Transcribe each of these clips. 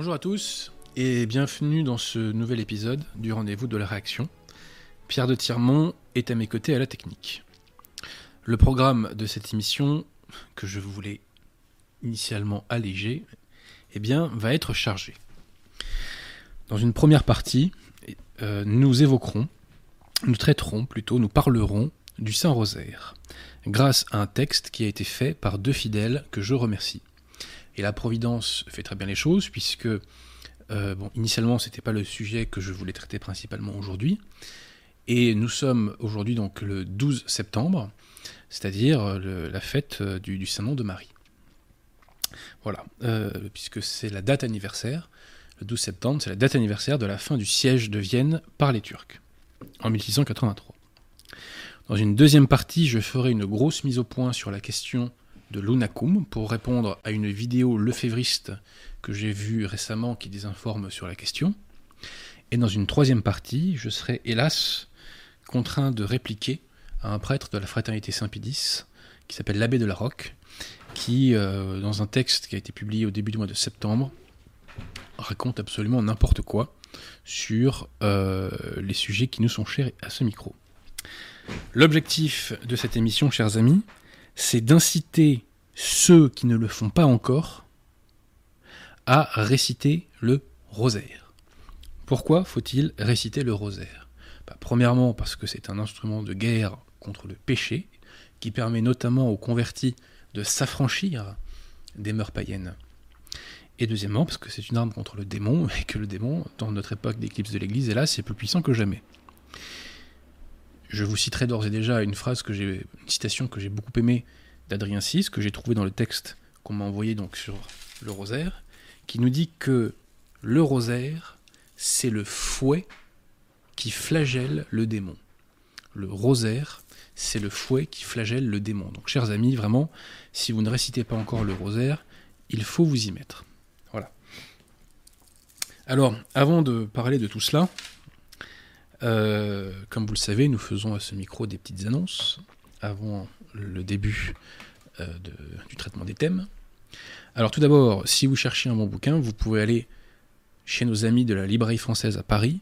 Bonjour à tous et bienvenue dans ce nouvel épisode du rendez-vous de la réaction. Pierre de Tirmont est à mes côtés à la technique. Le programme de cette émission, que je voulais initialement alléger, eh bien, va être chargé. Dans une première partie, euh, nous évoquerons, nous traiterons plutôt, nous parlerons du Saint-Rosaire, grâce à un texte qui a été fait par deux fidèles que je remercie. Et la Providence fait très bien les choses, puisque, euh, initialement, ce n'était pas le sujet que je voulais traiter principalement aujourd'hui. Et nous sommes aujourd'hui donc le 12 septembre, c'est-à-dire la fête euh, du, Saint-Nom de Marie. Voilà, euh, puisque c'est la date anniversaire, le 12 septembre, c'est la date anniversaire de la fin du siège de Vienne par les Turcs, en 1683. Dans une deuxième partie, je ferai une grosse mise au point sur la question de Lunacum pour répondre à une vidéo lefévriste que j'ai vue récemment qui désinforme sur la question. Et dans une troisième partie, je serai hélas contraint de répliquer à un prêtre de la fraternité Saint-Pédis qui s'appelle l'abbé de la Roque, qui, euh, dans un texte qui a été publié au début du mois de septembre, raconte absolument n'importe quoi sur euh, les sujets qui nous sont chers à ce micro. L'objectif de cette émission, chers amis, c'est d'inciter ceux qui ne le font pas encore à réciter le rosaire. Pourquoi faut-il réciter le rosaire? Bah, Premièrement parce que c'est un instrument de guerre contre le péché, qui permet notamment aux convertis de s'affranchir des mœurs païennes. Et deuxièmement parce que c'est une arme contre le démon, et que le démon, dans notre époque d'éclipse de l'Église, hélas, c'est plus puissant que jamais. Je vous citerai d'ores et déjà une phrase une citation que j'ai beaucoup aimée d'Adrien VI, que j'ai trouvée dans le texte qu'on m'a envoyé donc sur le rosaire, qui nous dit que le rosaire, c'est le fouet qui flagelle le démon. Le rosaire, c'est le fouet qui flagelle le démon. Donc, chers amis, vraiment, si vous ne récitez pas encore le rosaire, il faut vous y mettre. Voilà. Alors, avant de parler de tout cela, euh, comme vous le savez, nous faisons à ce micro des petites annonces avant le début euh, du traitement des thèmes. Alors tout d'abord, si vous cherchez un bon bouquin, vous pouvez aller chez nos amis de la librairie française à Paris,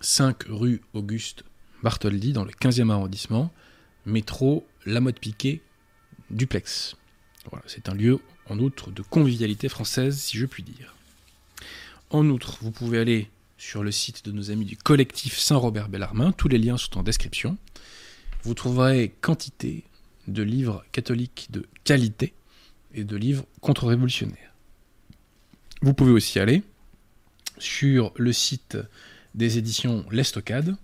5 rue Auguste Bartholdi, dans le 15e arrondissement, métro La Mode Piquet, duplex. Voilà, c'est un lieu en outre de convivialité française, si je puis dire. En outre, vous pouvez aller sur le site de nos amis du collectif Saint-Robert Bellarmin. Tous les liens sont en description. Vous trouverez quantité de livres catholiques de qualité et de livres contre-révolutionnaires. Vous pouvez aussi aller sur le site des éditions L'Estocade,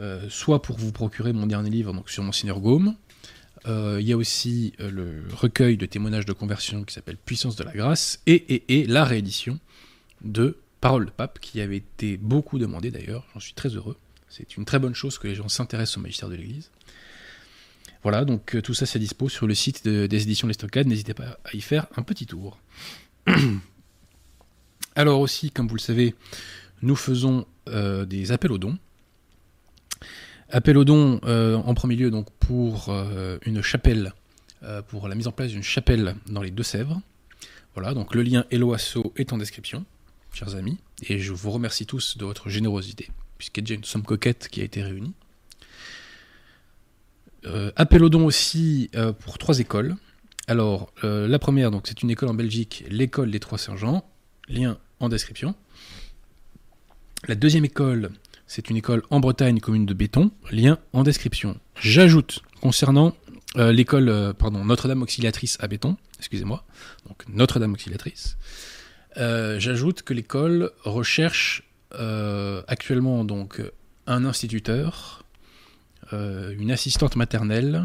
euh, soit pour vous procurer mon dernier livre donc sur Monseigneur Gaume. Euh, il y a aussi euh, le recueil de témoignages de conversion qui s'appelle Puissance de la grâce et, et la réédition de Parole de Pape, qui avait été beaucoup demandé d'ailleurs, j'en suis très heureux. C'est une très bonne chose que les gens s'intéressent au magistère de l'Église. Voilà, donc euh, tout ça c'est dispo sur le site des éditions Les Stockades, n'hésitez pas à y faire un petit tour. Alors aussi, comme vous le savez, nous faisons euh, des appels aux dons. Appels aux dons euh, en premier lieu donc pour une chapelle, pour la mise en place d'une chapelle dans les Deux-Sèvres. Voilà, donc le lien Eloasso est en description chers amis, et je vous remercie tous de votre générosité, puisqu'il y a déjà une somme coquette qui a été réunie. Euh, appel au don aussi euh, pour trois écoles. Alors, euh, la première, donc c'est une école en Belgique, l'école des Trois Sergents, lien en description. La deuxième école, c'est une école en Bretagne, commune de Béton, lien en description. J'ajoute, concernant l'école, pardon, Notre-Dame Auxiliatrice à Béton, excusez-moi, donc Notre-Dame Auxiliatrice, euh, j'ajoute que l'école recherche euh, actuellement donc un instituteur, euh, une assistante maternelle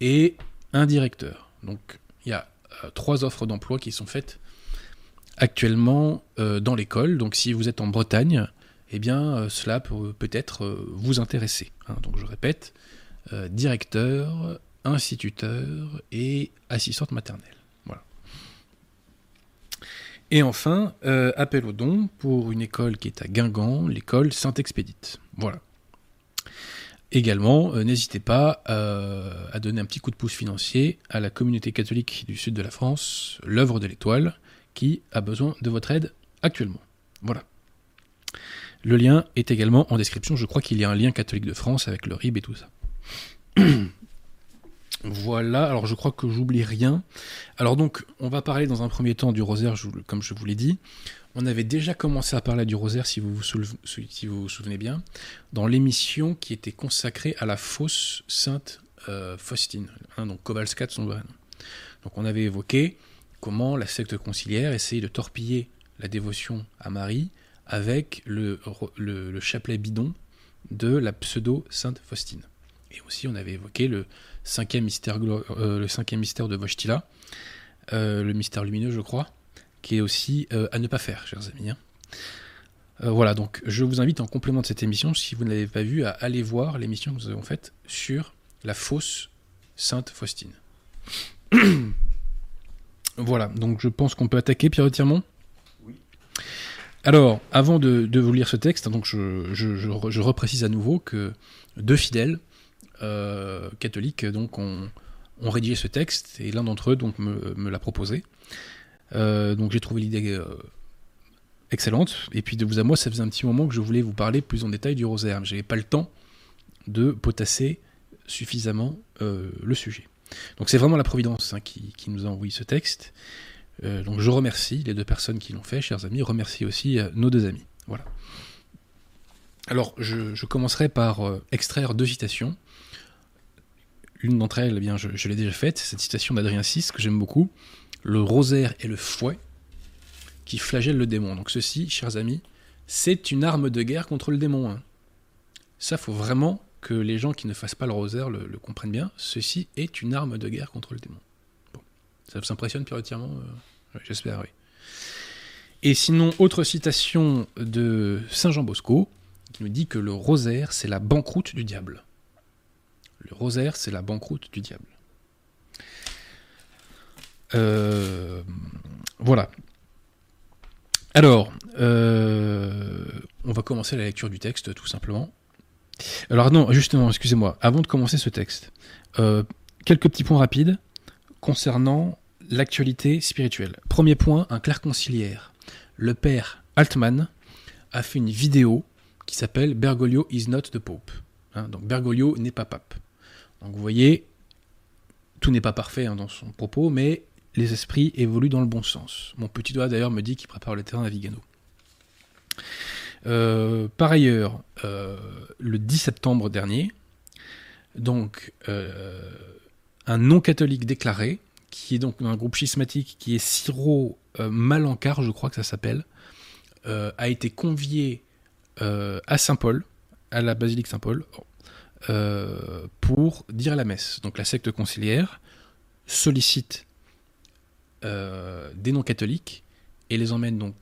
et un directeur. Donc il y a trois offres d'emploi qui sont faites actuellement dans l'école. Donc si vous êtes en Bretagne, eh bien cela peut peut-être vous intéresser. Hein. donc je répète, directeur, instituteur et assistante maternelle. Et enfin, euh, appel au don pour une école qui est à Guingamp, l'école Saint-Expédite. Voilà. Également, euh, n'hésitez pas euh, à donner un petit coup de pouce financier à la communauté catholique du sud de la France, l'œuvre de l'étoile, qui a besoin de votre aide actuellement. Voilà. Le lien est également en description. Je crois qu'il y a un lien catholique de France avec le RIB et tout ça. voilà, alors je crois que j'oublie rien. Alors donc, on va parler dans un premier temps du rosaire, comme je vous l'ai dit. On avait déjà commencé à parler du rosaire, si vous vous, souvenez, bien, dans l'émission qui était consacrée à la fausse sainte euh, Faustine, hein, donc Kovalska de son vrai Donc on avait évoqué comment la secte conciliaire essayait de torpiller la dévotion à Marie avec le, chapelet bidon de la pseudo-sainte Faustine. Et aussi, on avait évoqué le cinquième mystère, euh, le cinquième mystère de Vostila, euh, le mystère lumineux, je crois, qui est aussi euh, à ne pas faire, chers amis. Hein. voilà, donc je vous invite en complément de cette émission, si vous ne l'avez pas vue, à aller voir l'émission que nous avons faite sur la fausse sainte Faustine. voilà, donc je pense qu'on peut attaquer Pierre Tirmont? Alors, avant de, vous lire ce texte, donc je, reprécise à nouveau que deux fidèles euh, catholiques donc ont, rédigé ce texte et l'un d'entre eux donc me, l'a proposé. Euh, donc j'ai trouvé l'idée euh, excellente. Et puis de vous à moi, ça faisait un petit moment que je voulais vous parler plus en détail du rosaire. J'avais pas le temps de potasser suffisamment le sujet. Donc c'est vraiment la Providence hein, qui, nous a envoyé ce texte. Donc je remercie les deux personnes qui l'ont fait, chers amis. Remercie aussi nos deux amis. Voilà. Alors je, commencerai par extraire deux citations. L'une d'entre elles, eh bien, je, l'ai déjà faite, cette citation d'Adrien VI que j'aime beaucoup. Le rosaire et le fouet qui flagellent le démon. Donc ceci, chers amis, c'est une arme de guerre contre le démon. Hein. Ça, faut vraiment que les gens qui ne fassent pas le rosaire le, comprennent bien. Ceci est une arme de guerre contre le démon. Bon. Ça vous impressionne, Pierre J'espère, oui. Et sinon, autre citation de Saint Jean Bosco, qui nous dit que le rosaire, c'est la banqueroute du diable. Le rosaire, c'est la banqueroute du diable. Euh, voilà. Alors, euh, on va commencer la lecture du texte, tout simplement. Alors non, justement, excusez-moi, avant de commencer ce texte, euh, quelques petits points rapides concernant l'actualité spirituelle. Premier point, un clerc conciliaire. Le père Altman a fait une vidéo qui s'appelle Bergoglio is not the Pope. Hein, donc Bergoglio n'est pas pape. Donc vous voyez, tout n'est pas parfait hein, dans son propos, mais les esprits évoluent dans le bon sens. Mon petit doigt d'ailleurs me dit qu'il prépare le terrain à Vigano. Euh, par ailleurs, euh, le 10 septembre dernier, euh, un non-catholique déclaré qui est donc un groupe schismatique qui est Siro Malancar, je crois que ça s'appelle, a été convié à Saint-Paul, à la basilique Saint-Paul, pour dire la messe. Donc la secte conciliaire sollicite des non-catholiques et les emmène donc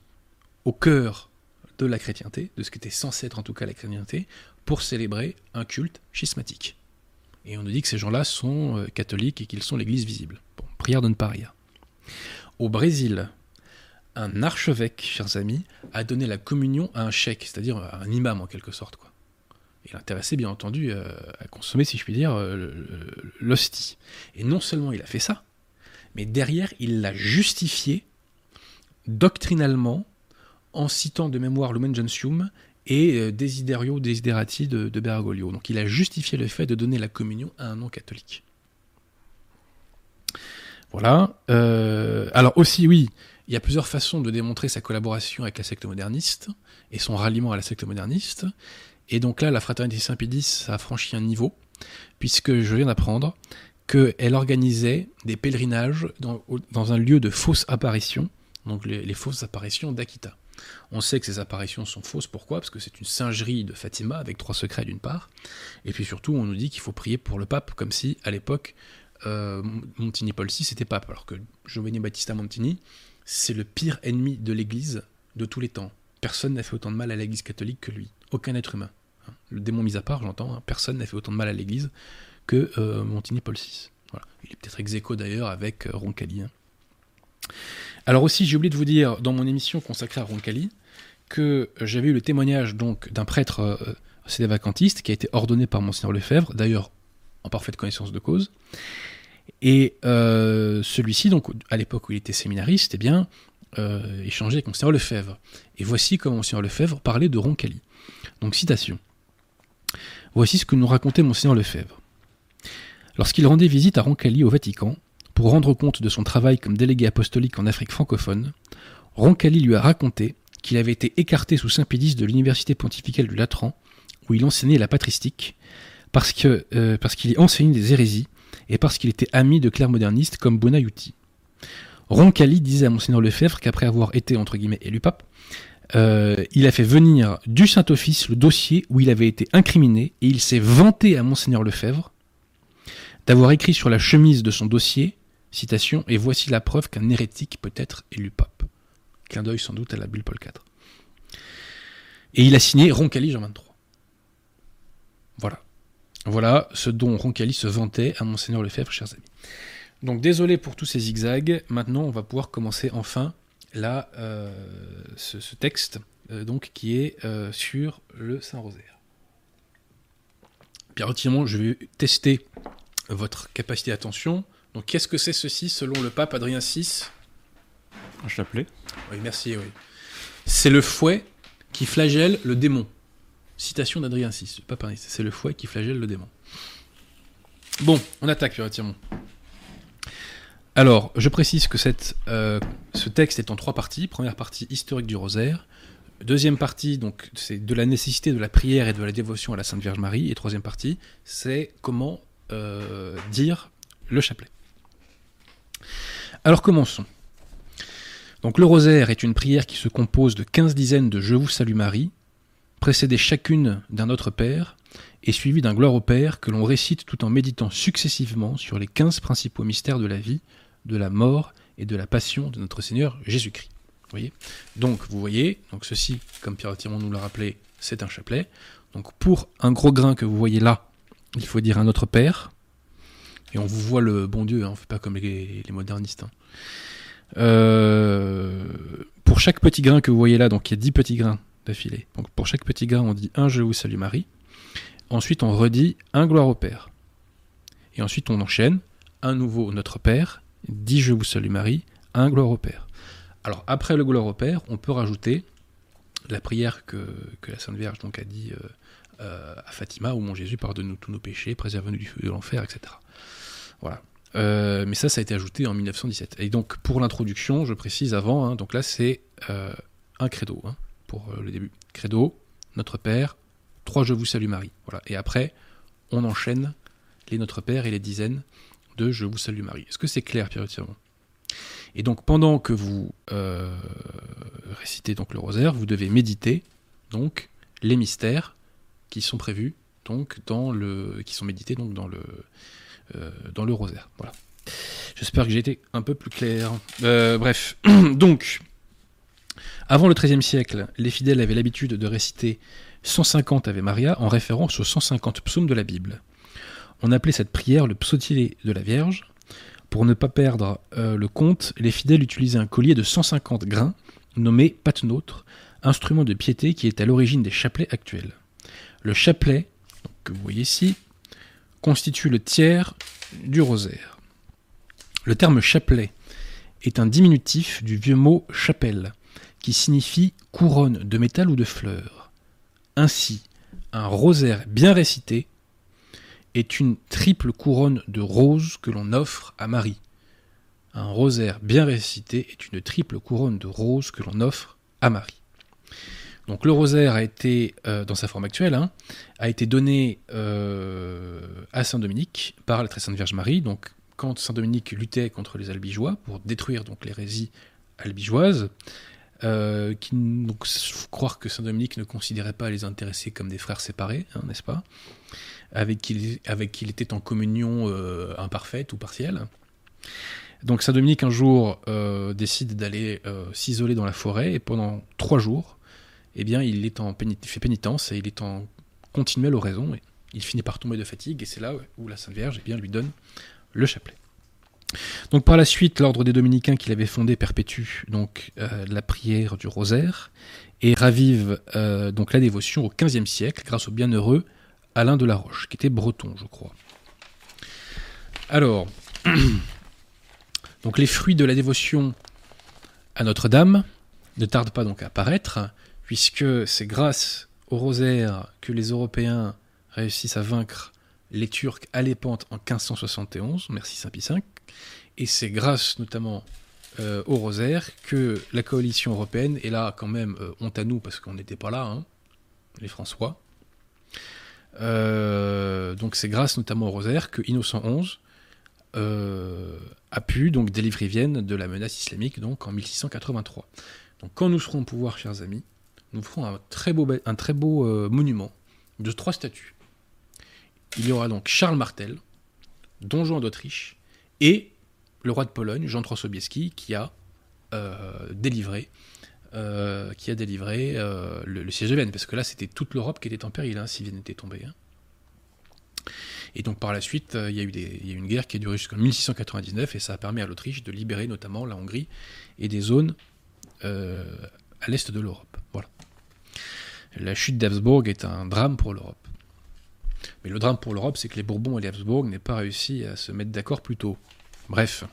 au cœur de la chrétienté, de ce qui était censé être en tout cas la chrétienté, pour célébrer un culte schismatique. Et on nous dit que ces gens-là sont catholiques et qu'ils sont l'Église visible prière de ne pas rire. Au Brésil, un archevêque, chers amis, a donné la communion à un cheikh, c'est-à-dire à un imam en quelque sorte. Quoi. Il intéressait bien entendu euh, à consommer, si je puis dire, euh, l'hostie. Et non seulement il a fait ça, mais derrière, il l'a justifié doctrinalement en citant de mémoire Lumen Gentium et euh, Desiderio Desiderati de, Bergoglio. Donc il a justifié le fait de donner la communion à un non-catholique. Voilà. Alors aussi, oui, il y a plusieurs façons de démontrer sa collaboration avec la secte moderniste et son ralliement à la secte moderniste. Et donc là, la fraternité Saint-Pédis a franchi un niveau, puisque je viens d'apprendre qu'elle organisait des pèlerinages dans, un lieu de fausses apparitions, donc les, fausses apparitions d'Akita. On sait que ces apparitions sont fausses, pourquoi? Parce que c'est une singerie de Fatima avec trois secrets d'une part, et puis surtout on nous dit qu'il faut prier pour le pape, comme si à l'époque euh, Montini Paul VI c'était pape, alors que Giovanni Battista Montini, c'est le pire ennemi de l'Église de tous les temps. Personne n'a fait autant de mal à l'Église catholique que lui. Aucun être humain. Le démon mis à part, j'entends, hein. personne n'a fait autant de mal à l'Église que euh, Montini Paul VI. Il est peut-être ex d'ailleurs avec euh, Roncalli. Hein. Alors aussi, j'ai oublié de vous dire dans mon émission consacrée à Roncalli que j'avais eu le témoignage donc d'un prêtre euh, qui a été ordonné par Monseigneur Lefebvre, d'ailleurs en parfaite connaissance de cause, et euh, celui-ci, donc à l'époque où il était séminariste, eh bien, euh, échangé avec Monseigneur Lefebvre. Et voici comment Monseigneur Lefebvre parlait de Roncalli. Donc citation. Voici ce que nous racontait Monseigneur Lefebvre. Lorsqu'il rendait visite à Roncalli au Vatican, pour rendre compte de son travail comme délégué apostolique en Afrique francophone, Roncalli lui a raconté qu'il avait été écarté sous Saint-Pédis de l'université pontificale du Latran, où il enseignait la patristique, euh, parce qu'il y enseignait des hérésies et parce qu'il était ami de clercs modernistes comme Bonaiuti. Roncalli disait à Monseigneur Lefebvre qu'après avoir été entre guillemets élu pape, euh, il a fait venir du Saint-Office le dossier où il avait été incriminé et il s'est vanté à Monseigneur Lefebvre d'avoir écrit sur la chemise de son dossier, citation, et voici la preuve qu'un hérétique peut être élu pape. Clin d'œil sans doute à la bulle Paul IV. Et il a signé Roncalli Jean 23. Voilà. Voilà ce dont Roncalli se vantait à Monseigneur Lefebvre, chers amis. Donc désolé pour tous ces zigzags. Maintenant, on va pouvoir commencer enfin là, euh, ce, texte euh, donc, qui est euh, sur le Saint-Rosaire. Pierre Timon, je vais tester votre capacité d'attention. Donc qu'est-ce que c'est ceci selon le pape Adrien VI Un chapelet Oui, merci, oui. C'est le fouet qui flagelle le démon. Citation d'Adrien VI, pas pareil, c'est le fouet qui flagelle le démon. Bon, on attaque, Pierre Timon. Alors, je précise que euh, ce texte est en trois parties. Première partie, historique du rosaire. Deuxième partie, donc, c'est de la nécessité de la prière et de la dévotion à la Sainte Vierge Marie. Et troisième partie, c'est comment euh, dire le chapelet. Alors, commençons. Donc, le rosaire est une prière qui se compose de 15 dizaines de Je vous salue Marie, précédées chacune d'un Notre Père, et suivie d'un Gloire au Père que l'on récite tout en méditant successivement sur les 15 principaux mystères de la vie, de la mort et de la passion de notre Seigneur Jésus-Christ. Voyez? Donc, vous voyez, donc ceci, comme Pierre Tiron nous l'a rappelé, c'est un chapelet. Donc, pour un gros grain que vous voyez là, il faut dire un Notre Père. Et on vous voit le bon Dieu, hein, on ne fait pas comme les, modernistes. Hein. Euh, pour chaque petit grain que vous voyez là, donc il y a 10 petits grains d'affilée. Donc pour chaque petit grain, on dit un Je vous salue Marie. Ensuite, on redit un Gloire au Père. Et ensuite, on enchaîne un nouveau Notre Père dit Je vous salue Marie, un gloire au Père. Alors après le gloire au Père, on peut rajouter la prière que, la Sainte Vierge donc a dit euh, euh, à Fatima, où mon Jésus pardonne-nous tous nos péchés, préserve-nous du feu de l'enfer, etc. Voilà. Euh, mais ça, ça a été ajouté en 1917. Et donc pour l'introduction, je précise avant, hein, donc là c'est un credo hein, pour le début. Credo, Notre Père, trois Je vous salue Marie. Voilà. Et après, on enchaîne les Notre Père et les dizaines de Je vous salue Marie. Est-ce que c'est clair, Pierre Tiron Et donc, pendant que vous euh, récitez donc le rosaire, vous devez méditer donc les mystères qui sont prévus donc dans le qui sont médités donc dans le euh, dans le rosaire. Voilà. J'espère que j'ai été un peu plus clair. Euh, bref, donc avant le XIIIe siècle, les fidèles avaient l'habitude de réciter 150 Ave Maria en référence aux 150 psaumes de la Bible. On appelait cette prière le psautier de la Vierge. Pour ne pas perdre euh, le compte, les fidèles utilisaient un collier de 150 grains, nommé patenôtre, instrument de piété qui est à l'origine des chapelets actuels. Le chapelet, que vous voyez ici, constitue le tiers du rosaire. Le terme chapelet est un diminutif du vieux mot chapelle, qui signifie couronne de métal ou de fleurs. Ainsi, un rosaire bien récité est une triple couronne de roses que l'on offre à Marie. Un rosaire bien récité est une triple couronne de roses que l'on offre à Marie. Donc le rosaire a été, euh, dans sa forme actuelle, hein, a été donné euh, à Saint Dominique par la très sainte Vierge Marie. Donc quand Saint Dominique luttait contre les albigeois pour détruire donc l'hérésie albigeoise, euh, qui donc croire que Saint Dominique ne considérait pas les intéressés comme des frères séparés, hein, n'est-ce pas? Avec qui, il était en communion euh, imparfaite ou partielle. Donc Saint Dominique un jour euh, décide d'aller s'isoler dans la forêt et pendant trois jours, eh bien, il, fait pénitence et il est en continuelle oraison il finit par tomber de fatigue et c'est là où la Sainte Vierge eh lui donne le chapelet. Donc par la suite, l'ordre des dominicains qu'il avait fondé perpétue donc la prière du rosaire et ravive donc la dévotion au XVe siècle grâce au bienheureux Alain de la Roche, qui était breton, je crois. Alors, donc les fruits de la dévotion à Notre-Dame ne tarde pas donc à apparaître, puisque c'est grâce au rosaire que les Européens réussissent à vaincre les Turcs à l'épante en 1571, merci Saint-Pie et c'est grâce notamment euh, au rosaire que la coalition européenne, et là quand même euh, honte à nous parce qu'on n'était pas là, hein, les François, euh, donc c'est grâce notamment au rosaire que Innocent XI a pu donc délivrer Vienne de la menace islamique donc en 1683. Donc quand nous serons au pouvoir, chers amis, nous ferons un très beau, un très beau monument de trois statues. Il y aura donc Charles Martel, Don Juan d'Autriche, et le roi de Pologne, Jean III Sobieski, qui a euh, délivré, euh, qui a délivré euh, le, siège de Vienne, parce que là c'était toute l'Europe qui était en péril hein, si Vienne était tombée. Hein. Et donc par la suite, il y, y a eu une guerre qui a duré jusqu'en 1699 et ça a permis à l'Autriche de libérer notamment la Hongrie et des zones à l'est de l'Europe. Voilà. La chute d'Habsbourg est un drame pour l'Europe. Mais le drame pour l'Europe, c'est que les Bourbons et les Habsbourg n'aient pas réussi à se mettre d'accord plus tôt. Bref,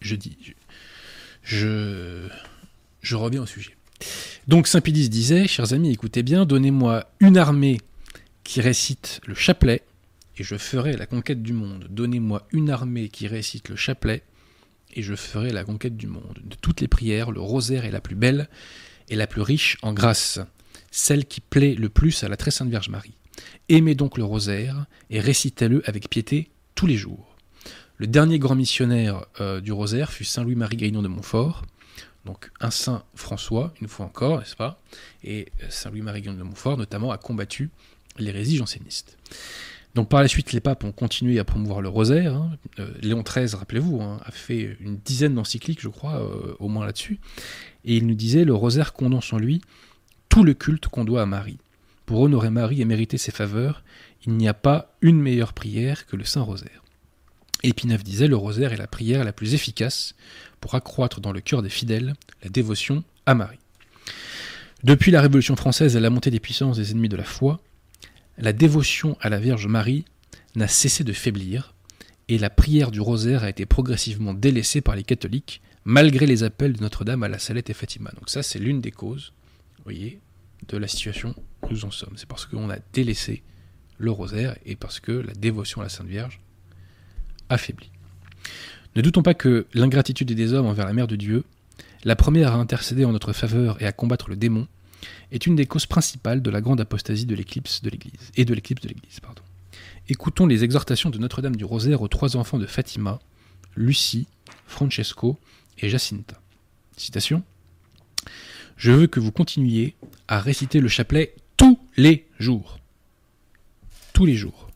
je dis, je, je reviens au sujet. Donc Saint Pidis disait, chers amis, écoutez bien, donnez-moi une armée qui récite le chapelet, et je ferai la conquête du monde. Donnez-moi une armée qui récite le chapelet, et je ferai la conquête du monde. De toutes les prières, le rosaire est la plus belle et la plus riche en grâce, celle qui plaît le plus à la très sainte Vierge Marie. Aimez donc le rosaire et récitez-le avec piété tous les jours. Le dernier grand missionnaire euh, du rosaire fut Saint Louis-Marie Grignon de Montfort, donc un saint François, une fois encore, n'est-ce pas? Et euh, Saint Louis-Marie Grignon de Montfort, notamment, a combattu l'hérésie janséniste. Donc par la suite, les papes ont continué à promouvoir le rosaire. Hein. Euh, Léon XIII, rappelez-vous, hein, a fait une dizaine d'encycliques, je crois, au moins là-dessus. Et il nous disait, le rosaire condense en lui tout le culte qu'on doit à Marie. Pour honorer Marie et mériter ses faveurs, il n'y a pas une meilleure prière que le Saint Rosaire. Épinave disait le rosaire est la prière la plus efficace pour accroître dans le cœur des fidèles la dévotion à Marie. Depuis la Révolution française et la montée des puissances des ennemis de la foi, la dévotion à la Vierge Marie n'a cessé de faiblir, et la prière du rosaire a été progressivement délaissée par les catholiques, malgré les appels de Notre-Dame à la Salette et Fatima. Donc ça, c'est l'une des causes, voyez, de la situation où nous en sommes. C'est parce qu'on a délaissé le rosaire et parce que la dévotion à la Sainte Vierge affaibli. Ne doutons pas que l'ingratitude des hommes envers la Mère de Dieu, la première à intercéder en notre faveur et à combattre le démon, est une des causes principales de la grande apostasie de l'éclipse de l'Église et de l'éclipse de l'Église. Pardon. Écoutons les exhortations de Notre-Dame du Rosaire aux trois enfants de Fatima, Lucie, Francesco et Jacinta. Citation Je veux que vous continuiez à réciter le chapelet tous les jours. Tous les jours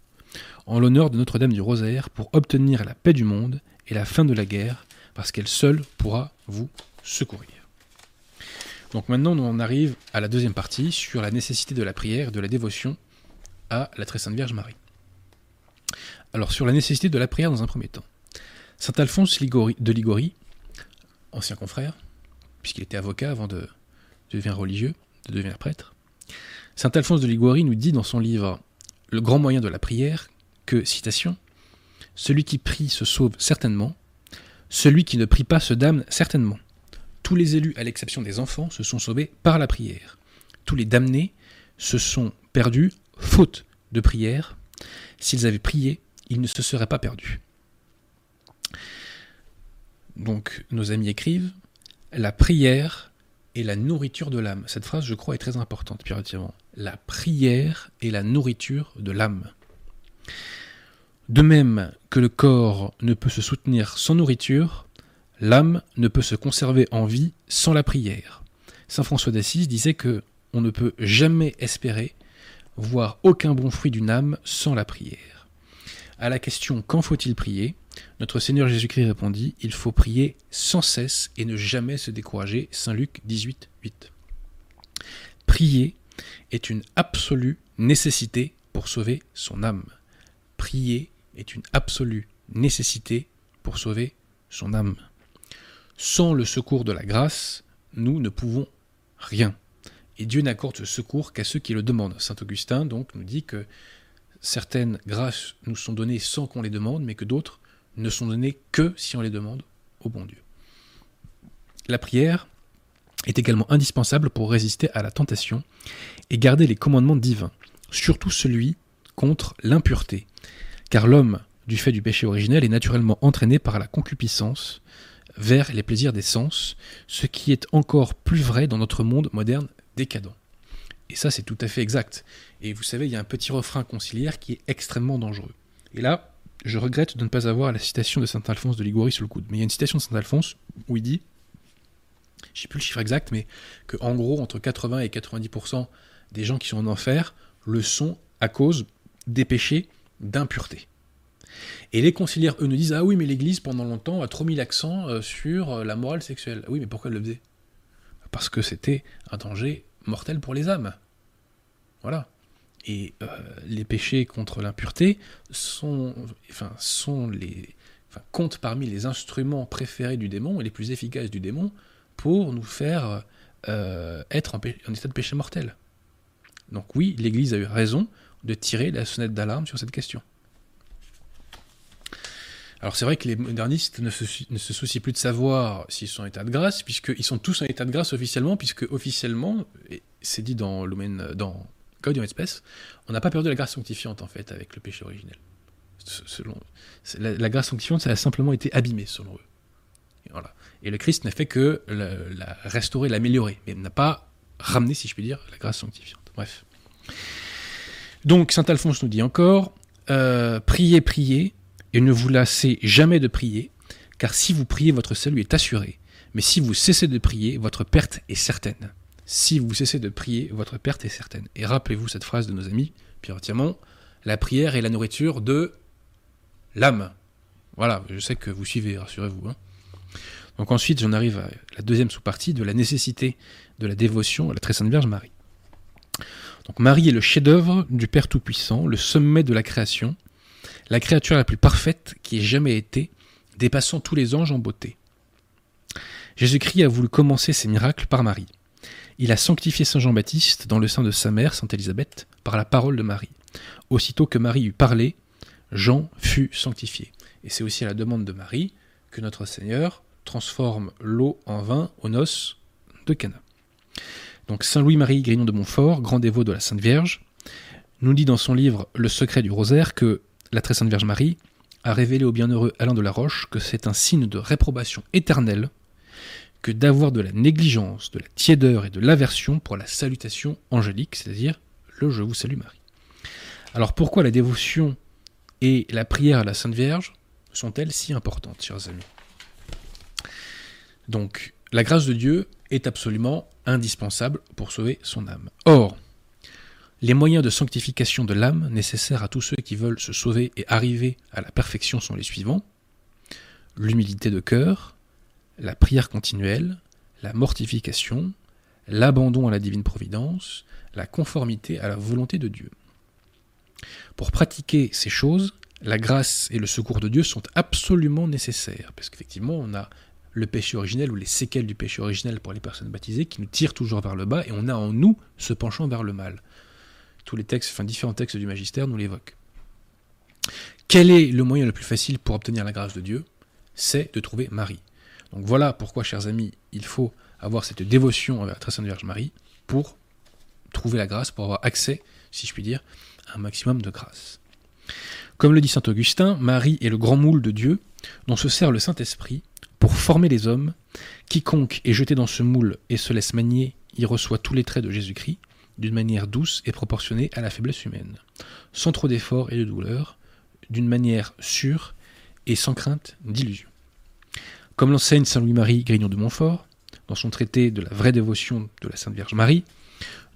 en l'honneur de Notre-Dame du Rosaire pour obtenir la paix du monde et la fin de la guerre, parce qu'elle seule pourra vous secourir. Donc maintenant, on arrive à la deuxième partie sur la nécessité de la prière et de la dévotion à la très sainte Vierge Marie. Alors sur la nécessité de la prière dans un premier temps. Saint Alphonse de Ligorie, ancien confrère, puisqu'il était avocat avant de, devenir religieux, de devenir prêtre, Saint Alphonse de Ligorie nous dit dans son livre Le grand moyen de la prière que, citation, Celui qui prie se sauve certainement, celui qui ne prie pas se damne certainement. Tous les élus, à l'exception des enfants, se sont sauvés par la prière. Tous les damnés se sont perdus faute de prière. S'ils avaient prié, ils ne se seraient pas perdus. Donc nos amis écrivent La prière est la nourriture de l'âme. Cette phrase, je crois, est très importante, Pierre La prière est la nourriture de l'âme. De même que le corps ne peut se soutenir sans nourriture, l'âme ne peut se conserver en vie sans la prière. Saint François d'Assise disait que on ne peut jamais espérer voir aucun bon fruit d'une âme sans la prière. À la question quand faut-il prier? Notre Seigneur Jésus-Christ répondit Il faut prier sans cesse et ne jamais se décourager. Saint Luc 18, 8. Prier est une absolue nécessité pour sauver son âme. Prier est une absolue nécessité pour sauver son âme. Sans le secours de la grâce, nous ne pouvons rien. Et Dieu n'accorde ce secours qu'à ceux qui le demandent. Saint Augustin donc nous dit que certaines grâces nous sont données sans qu'on les demande, mais que d'autres ne sont données que si on les demande au bon Dieu. la prière est également indispensable pour résister à la tentation et garder les commandements divins, surtout celui contre l'impureté, car l'homme, du fait du péché originel, est naturellement entraîné par la concupiscence vers les plaisirs des sens, ce qui est encore plus vrai dans notre monde moderne décadent. Et ça, c'est tout à fait exact. Et vous savez, il y a un petit refrain conciliaire qui est extrêmement dangereux. Et là, je regrette de ne pas avoir la citation de saint Alphonse de Liguori sur le coude. Mais il y a une citation de saint Alphonse où il dit, je sais plus le chiffre exact, mais que en gros, entre 80 et 90% des gens qui sont en enfer le sont à cause des péchés d'impureté. Et les conciliaires, eux, nous disent Ah oui, mais l'Église, pendant longtemps, a trop mis l'accent euh, sur euh, la morale sexuelle. Ah oui, mais pourquoi elle le faisait? Parce que c'était un danger mortel pour les âmes. Voilà. Et euh, les péchés contre l'impureté sont, enfin, sont les, enfin, comptent parmi les instruments préférés du démon et les plus efficaces du démon pour nous faire être en, état de péché mortel. Donc oui, l'Église a eu raison de tirer la sonnette d'alarme sur cette question. Alors c'est vrai que les modernistes ne se, soucient plus de savoir s'ils sont en état de grâce, puisqu'ils sont tous en état de grâce officiellement, puisque officiellement, c'est dit dans dans Gaudium et Spes, on n'a pas perdu la grâce sanctifiante en fait avec le péché originel. La, grâce sanctifiante, ça a simplement été abîmé selon eux. Et, le Christ n'a fait que la, la restaurer, l'améliorer, mais n'a pas ramené, si je puis dire, la grâce sanctifiante. Bref. Donc saint Alphonse nous dit encore, euh, priez, priez, et ne vous lassez jamais de prier, car si vous priez, votre salut est assuré. Mais si vous cessez de prier, votre perte est certaine. Si vous cessez de prier, votre perte est certaine. Et rappelez-vous cette phrase de nos amis, Pierre Tiamont, la prière est la nourriture de l'âme. Voilà, je sais que vous suivez, rassurez-vous. Hein. Donc ensuite, j'en arrive à la deuxième sous-partie de la nécessité de la dévotion à la très sainte Vierge Marie. Donc Marie est le chef-d'œuvre du Père Tout-Puissant, le sommet de la création, la créature la plus parfaite qui ait jamais été, dépassant tous les anges en beauté. Jésus-Christ a voulu commencer ses miracles par Marie. Il a sanctifié Saint Jean-Baptiste dans le sein de sa mère, Sainte Élisabeth, par la parole de Marie. Aussitôt que Marie eut parlé, Jean fut sanctifié. Et c'est aussi à la demande de Marie que notre Seigneur transforme l'eau en vin aux noces de Cana. Donc Saint Louis-Marie Grignon de Montfort, grand dévot de la Sainte Vierge, nous dit dans son livre Le secret du rosaire que la très sainte Vierge Marie a révélé au bienheureux Alain de la Roche que c'est un signe de réprobation éternelle que d'avoir de la négligence, de la tiédeur et de l'aversion pour la salutation angélique, c'est-à-dire le Je vous salue Marie. Alors pourquoi la dévotion et la prière à la Sainte Vierge sont-elles si importantes, chers amis? Donc, la grâce de Dieu est absolument indispensable pour sauver son âme. Or, les moyens de sanctification de l'âme nécessaires à tous ceux qui veulent se sauver et arriver à la perfection sont les suivants l'humilité de cœur, la prière continuelle, la mortification, l'abandon à la divine providence, la conformité à la volonté de Dieu. Pour pratiquer ces choses, la grâce et le secours de Dieu sont absolument nécessaires, parce qu'effectivement, on a le péché originel ou les séquelles du péché originel pour les personnes baptisées qui nous tirent toujours vers le bas et on a en nous ce penchant vers le mal. Tous les textes, enfin différents textes du magistère nous l'évoquent. Quel est le moyen le plus facile pour obtenir la grâce de Dieu? C'est de trouver Marie. Donc voilà pourquoi, chers amis, il faut avoir cette dévotion envers la très sainte Vierge Marie pour trouver la grâce, pour avoir accès, si je puis dire, à un maximum de grâce. Comme le dit saint Augustin, Marie est le grand moule de Dieu dont se sert le Saint-Esprit pour former les hommes. Quiconque est jeté dans ce moule et se laisse manier y reçoit tous les traits de Jésus-Christ, d'une manière douce et proportionnée à la faiblesse humaine, sans trop d'efforts et de douleur, d'une manière sûre et sans crainte d'illusion. Comme l'enseigne Saint Louis-Marie Grignon de Montfort, dans son traité de la vraie dévotion de la Sainte Vierge Marie,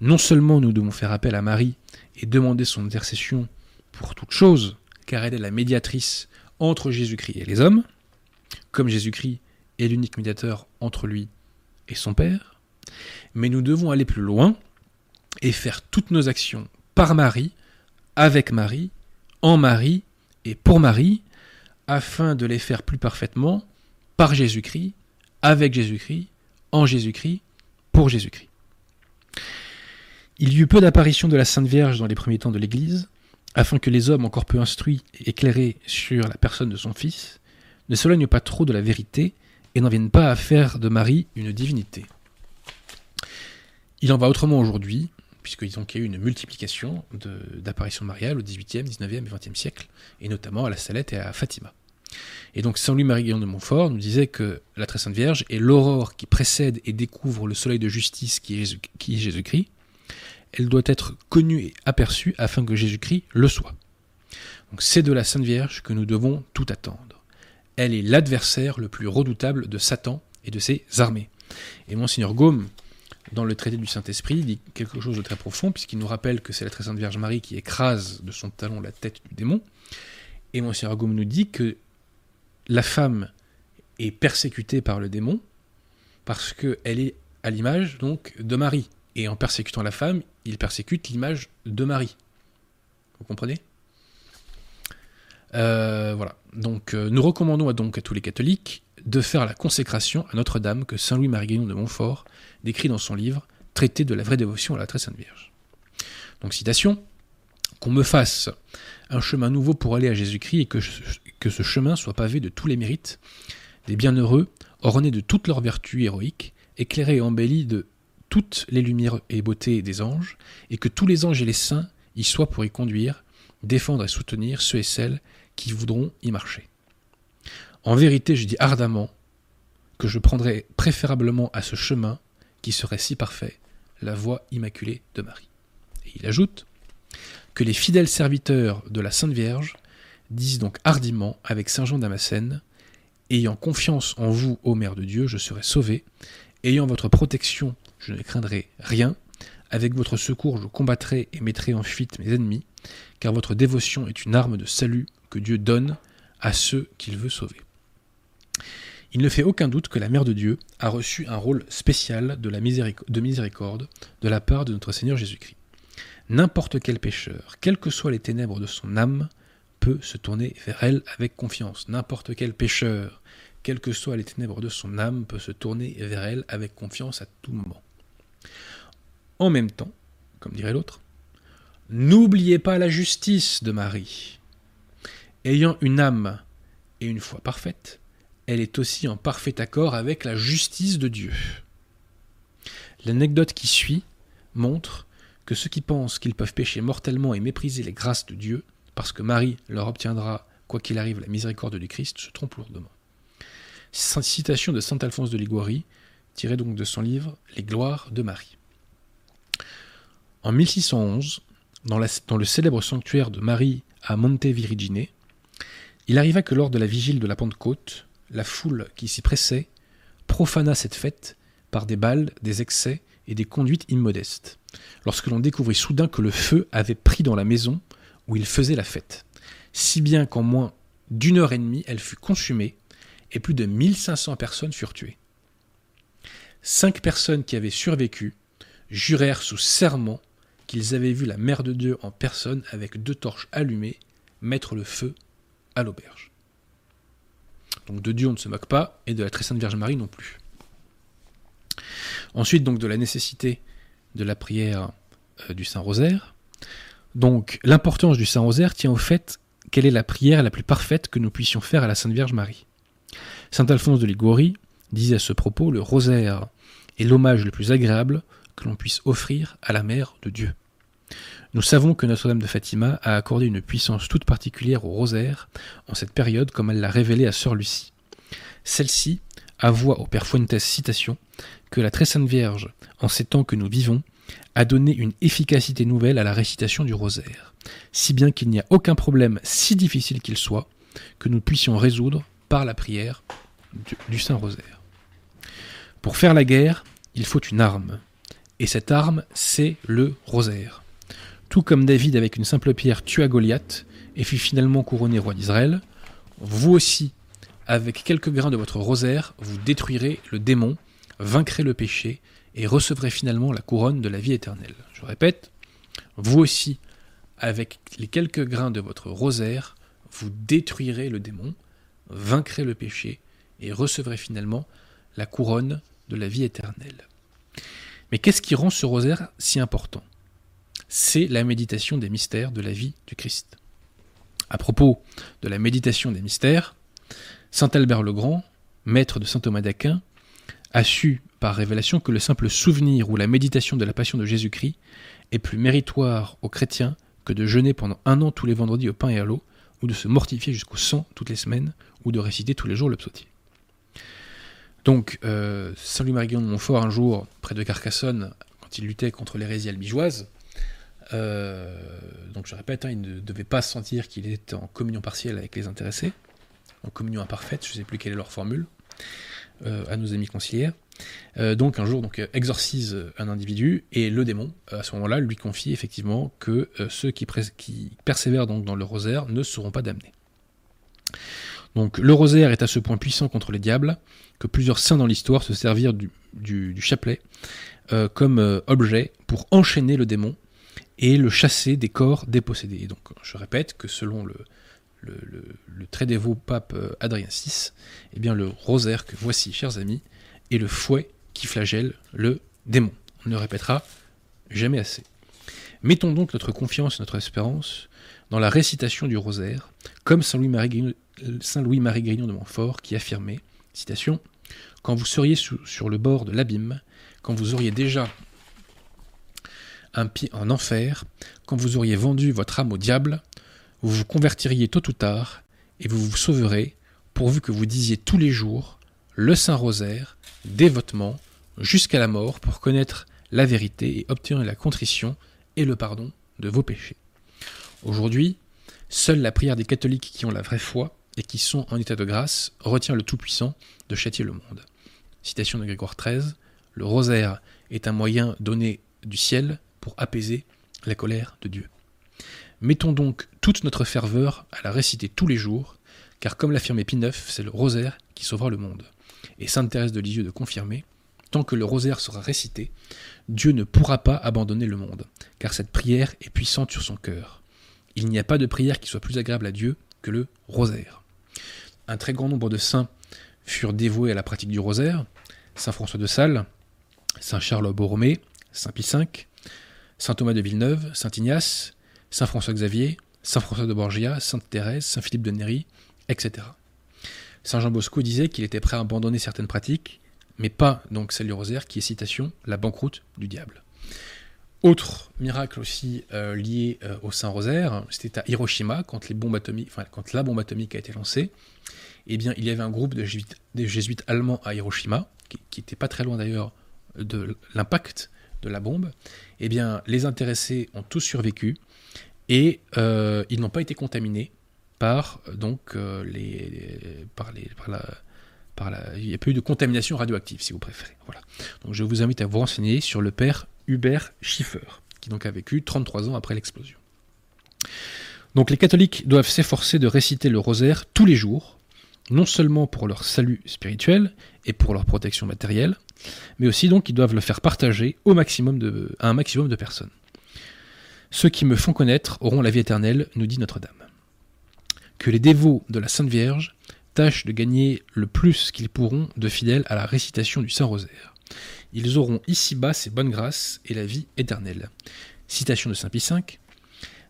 non seulement nous devons faire appel à Marie et demander son intercession pour toute chose, car elle est la médiatrice entre Jésus-Christ et les hommes, comme Jésus-Christ est l'unique médiateur entre lui et son Père, mais nous devons aller plus loin et faire toutes nos actions par Marie, avec Marie, en Marie et pour Marie, afin de les faire plus parfaitement par Jésus-Christ, avec Jésus-Christ, en Jésus-Christ, pour Jésus-Christ. Il y eut peu d'apparitions de la Sainte Vierge dans les premiers temps de l'Église, afin que les hommes encore peu instruits et éclairés sur la personne de son Fils ne s'éloignent pas trop de la vérité et n'en viennent pas à faire de Marie une divinité. Il en va autrement aujourd'hui, puisqu'il y a eu une multiplication d'apparitions mariales au XVIIIe, XIXe et XXe siècle, et notamment à la Salette et à Fatima. Et donc Saint Louis-Marie-Guillaume de Montfort nous disait que la très sainte Vierge est l'aurore qui précède et découvre le soleil de justice qui est Jésus-Christ. Elle doit être connue et aperçue afin que Jésus-Christ le soit. Donc c'est de la Sainte Vierge que nous devons tout attendre. Elle est l'adversaire le plus redoutable de Satan et de ses armées. Et Monseigneur Gaume, dans le traité du Saint-Esprit, dit quelque chose de très profond, puisqu'il nous rappelle que c'est la très sainte Vierge Marie qui écrase de son talon la tête du démon. Et Monseigneur Gaume nous dit que la femme est persécutée par le démon parce qu'elle est à l'image donc de Marie. Et en persécutant la femme, il persécute l'image de Marie. Vous comprenez? Euh, Voilà. Donc euh, nous recommandons donc à tous les catholiques de faire la consécration à Notre-Dame que Saint Louis-Marie de Montfort décrit dans son livre Traité de la vraie dévotion à la très sainte Vierge. Donc citation qu'on me fasse un chemin nouveau pour aller à Jésus-Christ et que, ce chemin soit pavé de tous les mérites des bienheureux, orné de toutes leurs vertus héroïques, éclairé et embelli de toutes les lumières et beautés des anges, et que tous les anges et les saints y soient pour y conduire, défendre et soutenir ceux et celles qui voudront y marcher. En vérité, je dis ardemment que je prendrai préférablement à ce chemin qui serait si parfait, la voie immaculée de Marie. Et il ajoute que les fidèles serviteurs de la Sainte Vierge disent donc hardiment avec Saint Jean Damascène Ayant confiance en vous, ô Mère de Dieu, je serai sauvé. Ayant votre protection, je ne craindrai rien. Avec votre secours, je combattrai et mettrai en fuite mes ennemis, car votre dévotion est une arme de salut que Dieu donne à ceux qu'il veut sauver. Il ne fait aucun doute que la Mère de Dieu a reçu un rôle spécial de, la de miséricorde de la part de notre Seigneur Jésus-Christ. N'importe quel pécheur, quelles que soient les ténèbres de son âme, peut se tourner vers elle avec confiance. N'importe quel pécheur, quelles que soient les ténèbres de son âme, peut se tourner vers elle avec confiance à tout moment. En même temps, comme dirait l'autre, n'oubliez pas la justice de Marie. Ayant une âme et une foi parfaite, elle est aussi en parfait accord avec la justice de Dieu. L'anecdote qui suit montre que ceux qui pensent qu'ils peuvent pécher mortellement et mépriser les grâces de Dieu parce que Marie leur obtiendra, quoi qu'il arrive, la miséricorde du Christ, se trompe lourdement. Citation de saint Alphonse de Liguori, tirée donc de son livre Les gloires de Marie. En 1611, dans, le célèbre sanctuaire de Marie à Monte Virigine, il arriva que lors de la vigile de la Pentecôte, la foule qui s'y pressait profana cette fête par des balles, des excès et des conduites immodestes, lorsque l'on découvrit soudain que le feu avait pris dans la maison où il faisait la fête, si bien qu'en moins d'une heure et demie, elle fut consumée et plus de 1500 personnes furent tuées. Cinq personnes qui avaient survécu jurèrent sous serment qu'ils avaient vu la Mère de Dieu en personne avec deux torches allumées mettre le feu à l'auberge. Donc de Dieu on ne se moque pas et de la très sainte Vierge Marie non plus. Ensuite donc de la nécessité de la prière euh, du Saint Rosaire. Donc l'importance du Saint-Rosaire tient au fait quelle est la prière la plus parfaite que nous puissions faire à la Sainte Vierge Marie. Saint Alphonse de Liguori disait à ce propos le rosaire est l'hommage le plus agréable que l'on puisse offrir à la Mère de Dieu. Nous savons que Notre-Dame de Fatima a accordé une puissance toute particulière au rosaire en cette période comme elle l'a révélé à Sœur Lucie. Celle-ci avoua au Père Fuentes citation la très sainte Vierge, en ces temps que nous vivons, a donné une efficacité nouvelle à la récitation du rosaire, si bien qu'il n'y a aucun problème, si difficile qu'il soit, que nous puissions résoudre par la prière du, Saint Rosaire. Pour faire la guerre, il faut une arme, et cette arme, c'est le rosaire. Tout comme David avec une simple pierre tua Goliath et fut finalement couronné roi d'Israël, vous aussi, avec quelques grains de votre rosaire, vous détruirez le démon, vaincrez le péché et recevrez finalement la couronne de la vie éternelle. Je répète, vous aussi, avec les quelques grains de votre rosaire, vous détruirez le démon, vaincrez le péché et recevrez finalement la couronne de la vie éternelle. Mais qu'est-ce qui rend ce rosaire si important? C'est la méditation des mystères de la vie du Christ. À propos de la méditation des mystères, Saint Albert le Grand maître de saint Thomas d'Aquin, a su par révélation que le simple souvenir ou la méditation de la passion de Jésus-Christ est plus méritoire aux chrétiens que de jeûner pendant un an tous les vendredis au pain et à l'eau, ou de se mortifier jusqu'au sang toutes les semaines, ou de réciter tous les jours le. Donc, euh, Saint Louis-Marie de Montfort, un jour, près de Carcassonne, quand il luttait contre l'hérésie albigeoise, euh, donc je répète, hein, il ne devait pas sentir qu'il était en communion partielle avec les intéressés, en communion imparfaite, je ne sais plus quelle est leur formule, à nos amis conciliaires. donc un jour, donc exorcise un individu et le démon, à ce moment-là, lui confie effectivement que ceux qui, persévèrent donc dans le rosaire ne seront pas damnés. Donc le rosaire est à ce point puissant contre les diables que plusieurs saints dans l'histoire se servirent du, chapelet euh, comme euh, objet pour enchaîner le démon et le chasser des corps dépossédés. Et donc je répète que selon le, le, très dévot pape euh, Adrien VI, eh bien le rosaire que voici, chers amis, est le fouet qui flagelle le démon. On ne répétera jamais assez. Mettons donc notre confiance et notre espérance dans la récitation du rosaire, comme Saint Louis-Marie Grignon de Montfort qui affirmait, citation, Quand vous seriez sur le bord de l'abîme, quand vous auriez déjà un pied en enfer, quand vous auriez vendu votre âme au diable, vous vous convertiriez tôt ou tard, et vous vous sauverez, pourvu que vous disiez tous les jours le Saint Rosaire, dévotement, jusqu'à la mort, pour connaître la vérité et obtenir la contrition et le pardon de vos péchés. Aujourd'hui, seule la prière des catholiques qui ont la vraie foi et qui sont en état de grâce retient le Tout-Puissant de châtier le monde. Citation de Grégoire XIII, le rosaire est un moyen donné du ciel pour apaiser la colère de Dieu. Mettons donc toute notre ferveur à la réciter tous les jours, car comme l'affirmait Pie IX, c'est le rosaire qui sauvera le monde. Et Sainte Thérèse de Lisieux de confirmer, tant que le rosaire sera récité, Dieu ne pourra pas abandonner le monde, car cette prière est puissante sur son cœur il n'y a pas de prière qui soit plus agréable à Dieu que le rosaire. Un très grand nombre de saints furent dévoués à la pratique du rosaire, Saint François de Sales, Saint Charles Borromée, Saint Pie V, Saint Thomas de Villeneuve, Saint Ignace, Saint François Xavier, Saint François de Borgia, Sainte Thérèse, Saint Philippe de Néry, etc. Saint Jean Bosco disait qu'il était prêt à abandonner certaines pratiques, mais pas donc celle du rosaire qui est citation la banqueroute du diable. Autre miracle aussi euh, lié euh, au Saint-Rosaire, c'était à Hiroshima, quand, la bombe atomique a été lancée. Eh bien, il y avait un groupe de jésuites, allemands à Hiroshima, qui n'était pas très loin d'ailleurs de l'impact de la bombe. Eh bien, les intéressés ont tous survécu et euh, ils n'ont pas été contaminés les, par la il n'y a pas eu de contamination radioactive, si vous préférez. Voilà. Je vous invite à vous renseigner sur le père Hubert Schiffer, qui donc a vécu 33 ans après l'explosion. Donc les catholiques doivent s'efforcer de réciter le rosaire tous les jours, non seulement pour leur salut spirituel et pour leur protection matérielle, mais aussi donc ils doivent le faire partager au à un maximum de personnes. Ceux qui me font connaître auront la vie éternelle, nous dit Notre-Dame. Que les dévots de la Sainte Vierge tâchent de gagner le plus qu'ils pourront de fidèles à la récitation du Saint-Rosaire ils auront ici-bas ces bonnes grâces et la vie éternelle. Citation de Saint Pie V.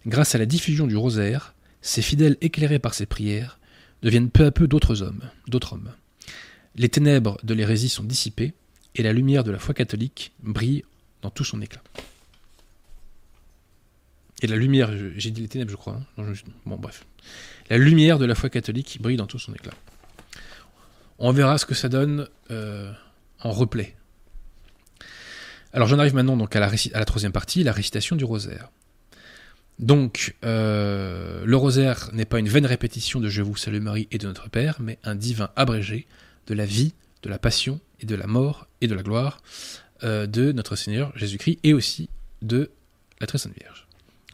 Grâce à la diffusion du rosaire, ces fidèles éclairés par ces prières deviennent peu à peu d'autres hommes, d'autres hommes. Les ténèbres de l'hérésie sont dissipées et la lumière de la foi catholique brille dans tout son éclat. Et la lumière, j'ai dit les ténèbres, je crois. Hein. bon, bref. La lumière de la foi catholique brille dans tout son éclat. On verra ce que ça donne euh, en replay. Alors j'en arrive maintenant donc à la, troisième partie, la récitation du rosaire. Donc euh, le rosaire n'est pas une vaine répétition de Je vous salue Marie et de notre Père, mais un divin abrégé de la vie, de la passion et de la mort et de la gloire euh, de notre Seigneur Jésus-Christ et aussi de la Très Sainte Vierge.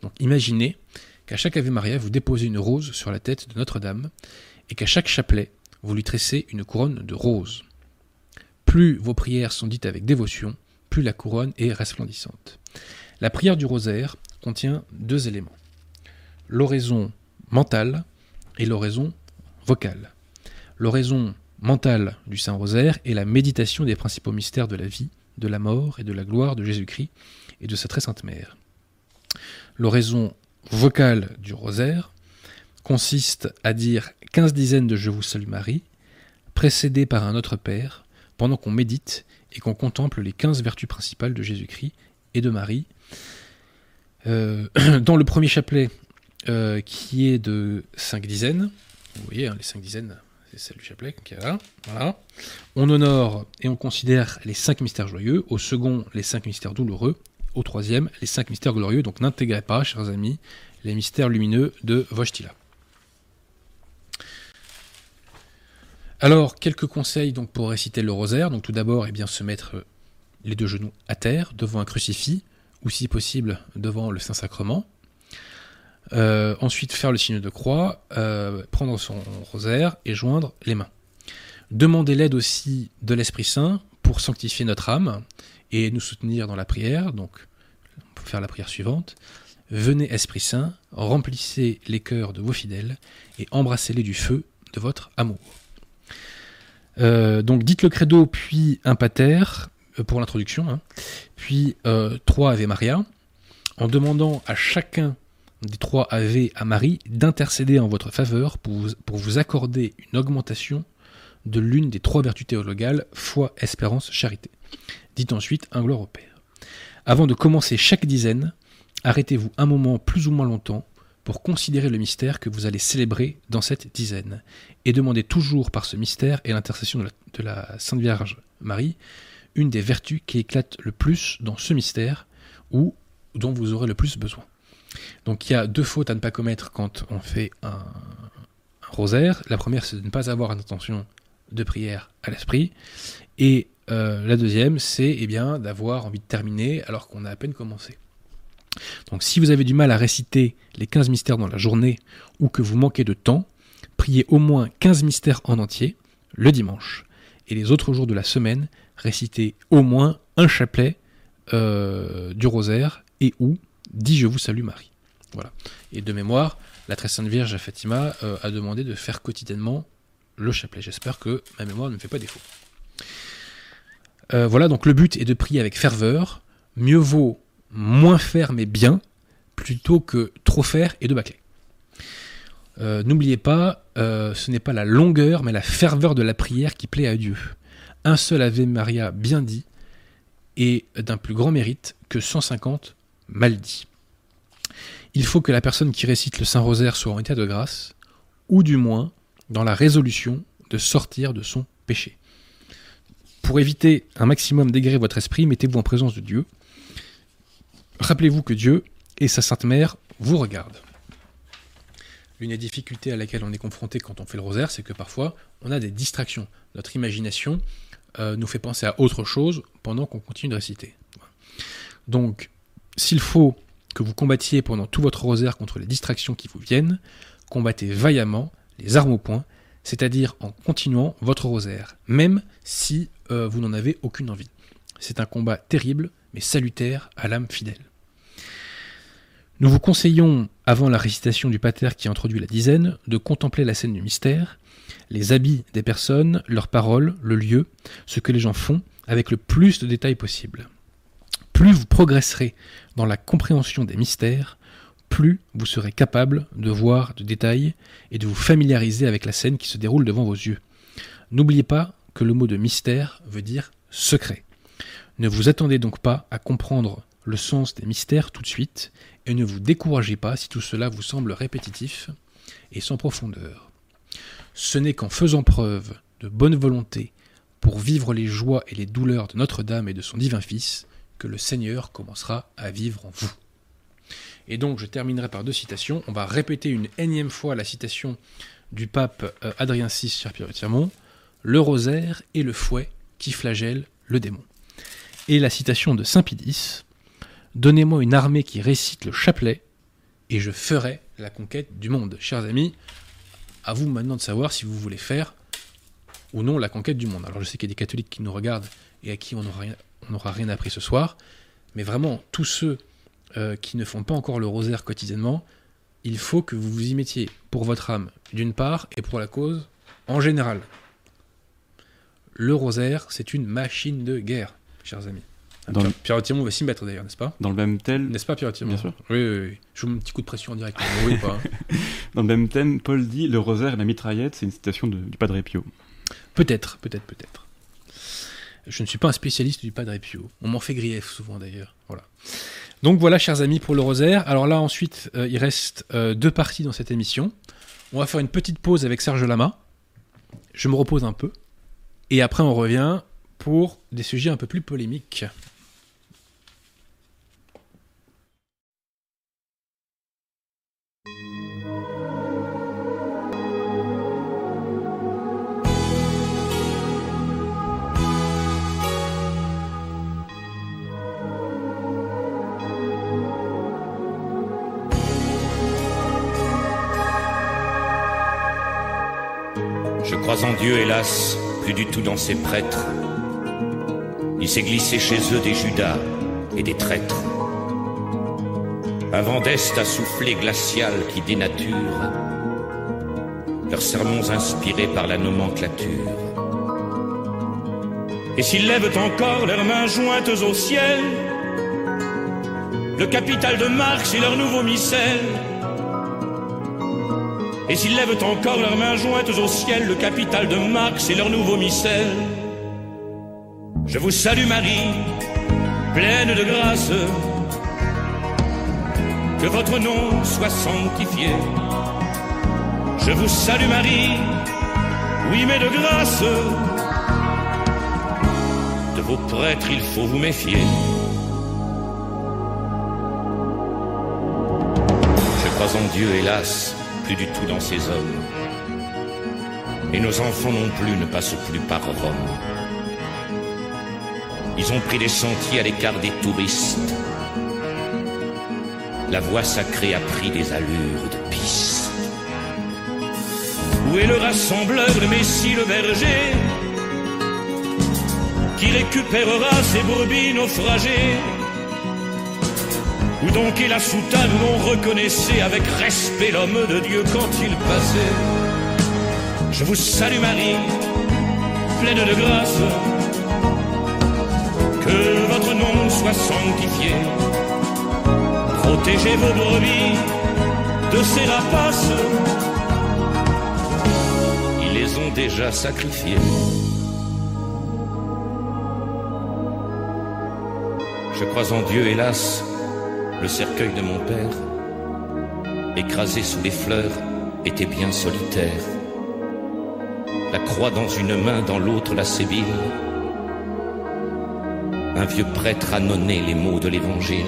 Donc imaginez qu'à chaque Ave Maria, vous déposez une rose sur la tête de Notre-Dame et qu'à chaque chapelet, vous lui tressez une couronne de roses. Plus vos prières sont dites avec dévotion, plus la couronne est resplendissante. La prière du rosaire contient deux éléments. L'oraison mentale et l'oraison vocale. L'oraison mentale du Saint Rosaire est la méditation des principaux mystères de la vie, de la mort et de la gloire de Jésus-Christ et de sa très sainte mère. L'oraison vocale du rosaire consiste à dire quinze dizaines de Je vous salue Marie précédé par un autre Père, pendant qu'on médite et qu'on contemple les 15 vertus principales de Jésus-Christ et de Marie. Euh, dans le premier chapelet, euh, qui est de 5 dizaines, vous voyez, hein, les 5 dizaines, c'est celle du chapelet qui est là, voilà. On honore et on considère les 5 mystères joyeux, au second, les 5 mystères douloureux, au troisième, les 5 mystères glorieux, donc n'intégrez pas, chers amis, les mystères lumineux de Wojtyla. Alors, quelques conseils donc pour réciter le rosaire. Donc tout d'abord, eh bien, se mettre les deux genoux à terre, devant un crucifix, ou si possible, devant le Saint-Sacrement. Euh, ensuite, faire le signe de croix, euh, prendre son rosaire et joindre les mains. Demander l'aide aussi de l'Esprit Saint pour sanctifier notre âme et nous soutenir dans la prière. Donc, on peut faire la prière suivante. Venez, Esprit Saint, remplissez les cœurs de vos fidèles et embrassez-les du feu de votre amour. Euh, donc dites le credo, puis un pater euh, pour l'introduction, hein. puis euh, trois Ave Maria, en demandant à chacun des trois Ave à Marie d'intercéder en votre faveur pour vous, pour vous accorder une augmentation de l'une des trois vertus théologales, foi, espérance, charité. Dites ensuite un gloire au Père. Avant de commencer chaque dizaine, arrêtez-vous un moment plus ou moins longtemps pour considérer le mystère que vous allez célébrer dans cette dizaine, et demandez toujours par ce mystère et l'intercession de, de la, Sainte Vierge Marie une des vertus qui éclate le plus dans ce mystère ou dont vous aurez le plus besoin. Donc il y a deux fautes à ne pas commettre quand on fait un, un rosaire. La première, c'est de ne pas avoir une intention de prière à l'esprit, et euh, la deuxième, c'est eh bien d'avoir envie de terminer alors qu'on a à peine commencé. Donc si vous avez du mal à réciter les 15 mystères dans la journée ou que vous manquez de temps, priez au moins 15 mystères en entier le dimanche. Et les autres jours de la semaine, récitez au moins un chapelet euh, du rosaire et ou dit Je vous salue Marie. Voilà. Et de mémoire, la très sainte Vierge à Fatima euh, a demandé de faire quotidiennement le chapelet. J'espère que ma mémoire ne me fait pas défaut. Euh, voilà, donc le but est de prier avec ferveur. Mieux vaut moins faire mais bien, plutôt que trop faire et de bâcler. Euh, N'oubliez pas, euh, ce n'est pas la longueur, mais la ferveur de la prière qui plaît à Dieu. Un seul Ave Maria bien dit est d'un plus grand mérite que 150 mal dit. Il faut que la personne qui récite le Saint Rosaire soit en état de grâce, ou du moins dans la résolution de sortir de son péché. Pour éviter un maximum d'égrer votre esprit, mettez-vous en présence de Dieu. Rappelez-vous que Dieu et sa Sainte Mère vous regardent. L'une des difficultés à laquelle on est confronté quand on fait le rosaire, c'est que parfois on a des distractions. Notre imagination euh, nous fait penser à autre chose pendant qu'on continue de réciter. Donc, s'il faut que vous combattiez pendant tout votre rosaire contre les distractions qui vous viennent, combattez vaillamment, les armes au poing, c'est-à-dire en continuant votre rosaire, même si euh, vous n'en avez aucune envie. C'est un combat terrible, mais salutaire à l'âme fidèle. Nous vous conseillons, avant la récitation du pater qui introduit la dizaine, de contempler la scène du mystère, les habits des personnes, leurs paroles, le lieu, ce que les gens font, avec le plus de détails possible. Plus vous progresserez dans la compréhension des mystères, plus vous serez capable de voir de détails et de vous familiariser avec la scène qui se déroule devant vos yeux. N'oubliez pas que le mot de mystère veut dire secret. Ne vous attendez donc pas à comprendre le sens des mystères tout de suite, et ne vous découragez pas si tout cela vous semble répétitif et sans profondeur. Ce n'est qu'en faisant preuve de bonne volonté pour vivre les joies et les douleurs de Notre-Dame et de son divin Fils que le Seigneur commencera à vivre en vous. Et donc je terminerai par deux citations. On va répéter une énième fois la citation du pape euh, Adrien VI, cher Pierre le rosaire et le fouet qui flagellent le démon. Et la citation de Saint Pidis, Donnez-moi une armée qui récite le chapelet, et je ferai la conquête du monde. Chers amis, à vous maintenant de savoir si vous voulez faire ou non la conquête du monde. Alors je sais qu'il y a des catholiques qui nous regardent et à qui on n'aura rien, appris ce soir, mais vraiment, tous ceux euh, qui ne font pas encore le rosaire quotidiennement, il faut que vous vous y mettiez pour votre âme, d'une part, et pour la cause en général. Le rosaire, c'est une machine de guerre, chers amis. Dans Pierre, Pierre Timon va s'y mettre d'ailleurs, n'est-ce pas? Dans le même thème, N'est-ce pas Pierre Timon Bien sûr. Oui, oui, oui. Je vous mets un petit coup de pression en direct. Oui ou pas dans le même thème, Paul dit Le rosaire et la mitraillette, c'est une citation de- du Padre Pio. Peut-être, peut-être, peut-être. Je ne suis pas un spécialiste du Padre Pio. On m'en fait grief souvent d'ailleurs. Voilà. Donc voilà, chers amis, pour le rosaire. Alors là, ensuite, euh, il reste euh, deux parties dans cette émission. On va faire une petite pause avec Serge Lama. Je me repose un peu. Et après, on revient pour des sujets un peu plus polémiques. Je crois en Dieu, hélas, plus du tout dans ses prêtres. Il s'est glissé chez eux des Judas et des traîtres. Un vent d'Est soufflé glacial qui dénature leurs sermons inspirés par la nomenclature. Et s'ils lèvent encore leurs mains jointes au ciel, le capital de Marx et leur nouveau missel, et s'ils lèvent encore leurs mains jointes au ciel, le capital de Marx et leur nouveau missel, je vous salue Marie, pleine de grâce, que votre nom soit sanctifié. Je vous salue Marie, oui mais de grâce, de vos prêtres il faut vous méfier. Je crois en Dieu, hélas, du tout dans ces hommes. Et nos enfants non plus ne passent plus par Rome. Ils ont pris des sentiers à l'écart des touristes. La voie sacrée a pris des allures de piste. Où est le rassembleur, le Messie, le berger, qui récupérera ses brebis naufragées où donc est la soutane où l'on reconnaissait avec respect l'homme de Dieu quand il passait Je vous salue Marie, pleine de grâce, que votre nom soit sanctifié. Protégez vos brebis de ces rapaces, ils les ont déjà sacrifiés. Je crois en Dieu, hélas, le cercueil de mon père, écrasé sous les fleurs, était bien solitaire. La croix dans une main, dans l'autre la sébile. Un vieux prêtre annonnait les mots de l'évangile.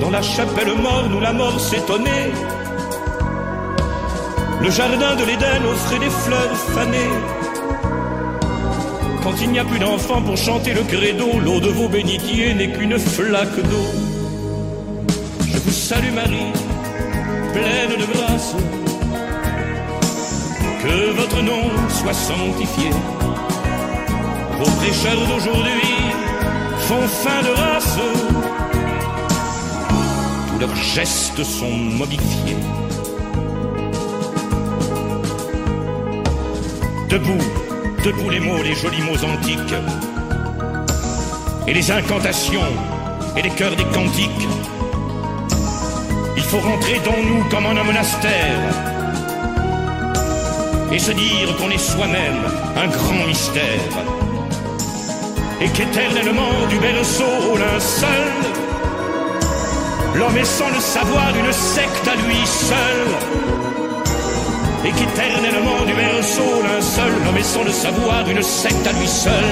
Dans la chapelle morne où la mort s'étonnait, le jardin de l'Éden offrait des fleurs fanées. Quand il n'y a plus d'enfants pour chanter le credo, l'eau de vos bénitiers n'est qu'une flaque d'eau. Je vous salue Marie, pleine de grâce, que votre nom soit sanctifié. Vos prêcheurs d'aujourd'hui font fin de race, tous leurs gestes sont modifiés. Debout, debout les mots, les jolis mots antiques, et les incantations, et les chœurs des cantiques. Il faut rentrer dans nous comme en un monastère, et se dire qu'on est soi-même un grand mystère, et qu'éternellement du berceau au linceul, l'homme est sans le savoir une secte à lui seul et qu'éternellement du berceau d'un seul l'homme est sans le savoir une secte à lui seul.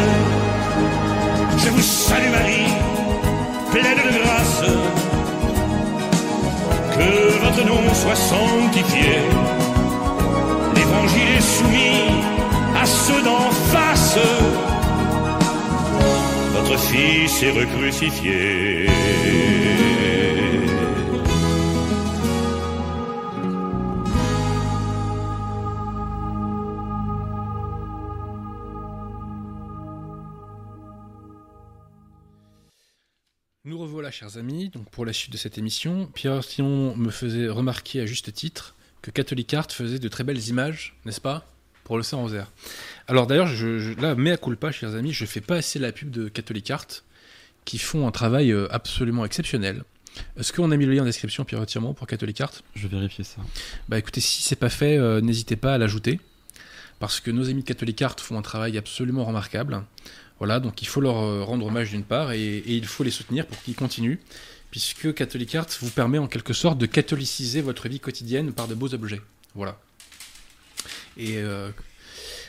Je vous salue Marie, pleine de grâce, que votre nom soit sanctifié. L'évangile est soumis à ceux d'en face. Votre fils est recrucifié. Chers amis, donc pour la suite de cette émission. Pierre Simon me faisait remarquer à juste titre que Catholic Art faisait de très belles images, n'est-ce pas? Pour le Saint-Rosaire. Alors d'ailleurs, je, je, là, mea culpa, chers amis, je fais pas assez la pub de Catholic Art, qui font un travail euh, absolument exceptionnel. Est-ce qu'on a mis le lien en description, Pierre Tirement, pour Catholic Art Je vais vérifier ça. Bah écoutez, si c'est pas fait, euh, n'hésitez pas à l'ajouter. parce que nos amis de Catholic Art font un travail absolument remarquable. Voilà, donc il faut leur euh, rendre hommage d'une part et, il faut les soutenir pour qu'ils continuent, puisque Catholic Art vous permet en quelque sorte de catholiciser votre vie quotidienne par de beaux objets. Voilà. Et euh,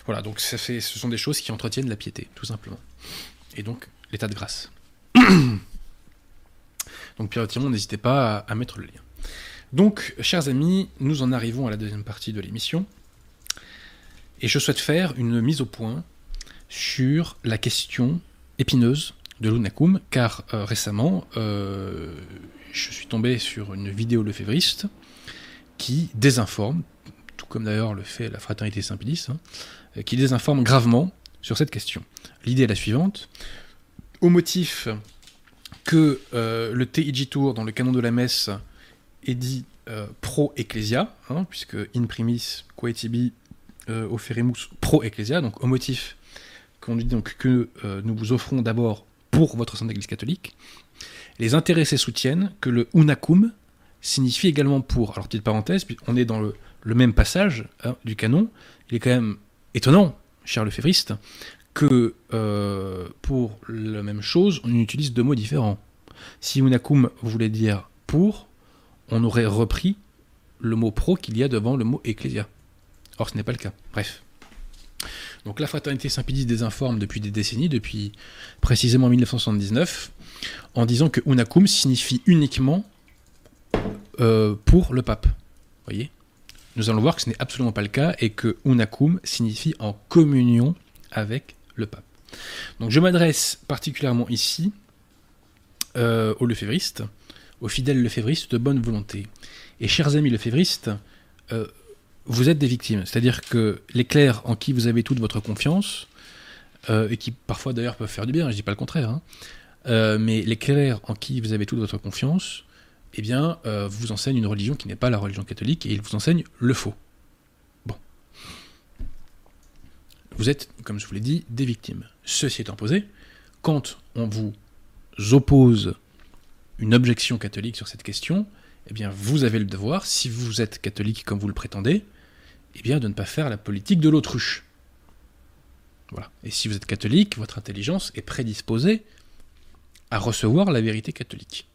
voilà, donc ça ce sont des choses qui entretiennent la piété, tout simplement. Et donc l'état de grâce. donc Pierre Tiron, n'hésitez pas à mettre le lien. Donc, chers amis, nous en arrivons à la deuxième partie de l'émission. Et je souhaite faire une mise au point sur la question épineuse de l'UNACUM, car euh, récemment, euh, je suis tombé sur une vidéo lefévriste qui désinforme, tout comme d'ailleurs le fait la fraternité Saint-Pédis, hein, qui désinforme gravement sur cette question. L'idée est la suivante. Au motif que euh, le TIG Tour dans le canon de la messe est dit euh, pro ecclesia, hein, puisque in primis coetibi euh, oferimus pro ecclesia, donc au motif qu'on dit donc que euh, nous vous offrons d'abord pour votre Sainte Église catholique. Les intéressés soutiennent que le unacum signifie également pour. Alors petite parenthèse, on est dans le, le même passage hein, du canon. Il est quand même étonnant, cher Lefévriste, que euh, pour la même chose, on utilise deux mots différents. Si unacum voulait dire pour, on aurait repris le mot pro qu'il y a devant le mot ecclesia. Or, ce n'est pas le cas. Bref. Donc la fraternité Saint-Pédis désinforme depuis des décennies, depuis précisément 1979, en disant que unacum signifie uniquement euh, pour le pape. Voyez? Nous allons voir que ce n'est absolument pas le cas et que unacum signifie en communion avec le pape. Donc je m'adresse particulièrement ici euh, aux lefévristes, aux fidèles lefévristes de bonne volonté. Et chers amis lefévristes, euh, vous êtes des victimes. C'est-à-dire que les clercs en qui vous avez toute votre confiance, euh, et qui parfois d'ailleurs peuvent faire du bien, je dis pas le contraire, hein, euh, mais les clercs en qui vous avez toute votre confiance, eh bien, euh, vous enseignent une religion qui n'est pas la religion catholique, et ils vous enseignent le faux. Bon. Vous êtes, comme je vous l'ai dit, des victimes. Ceci étant posé, quand on vous oppose une objection catholique sur cette question, eh bien, vous avez le devoir, si vous êtes catholique comme vous le prétendez, eh de ne pas faire la politique de l'autruche. Voilà. Et si vous êtes catholique, votre intelligence est prédisposée à recevoir la vérité catholique.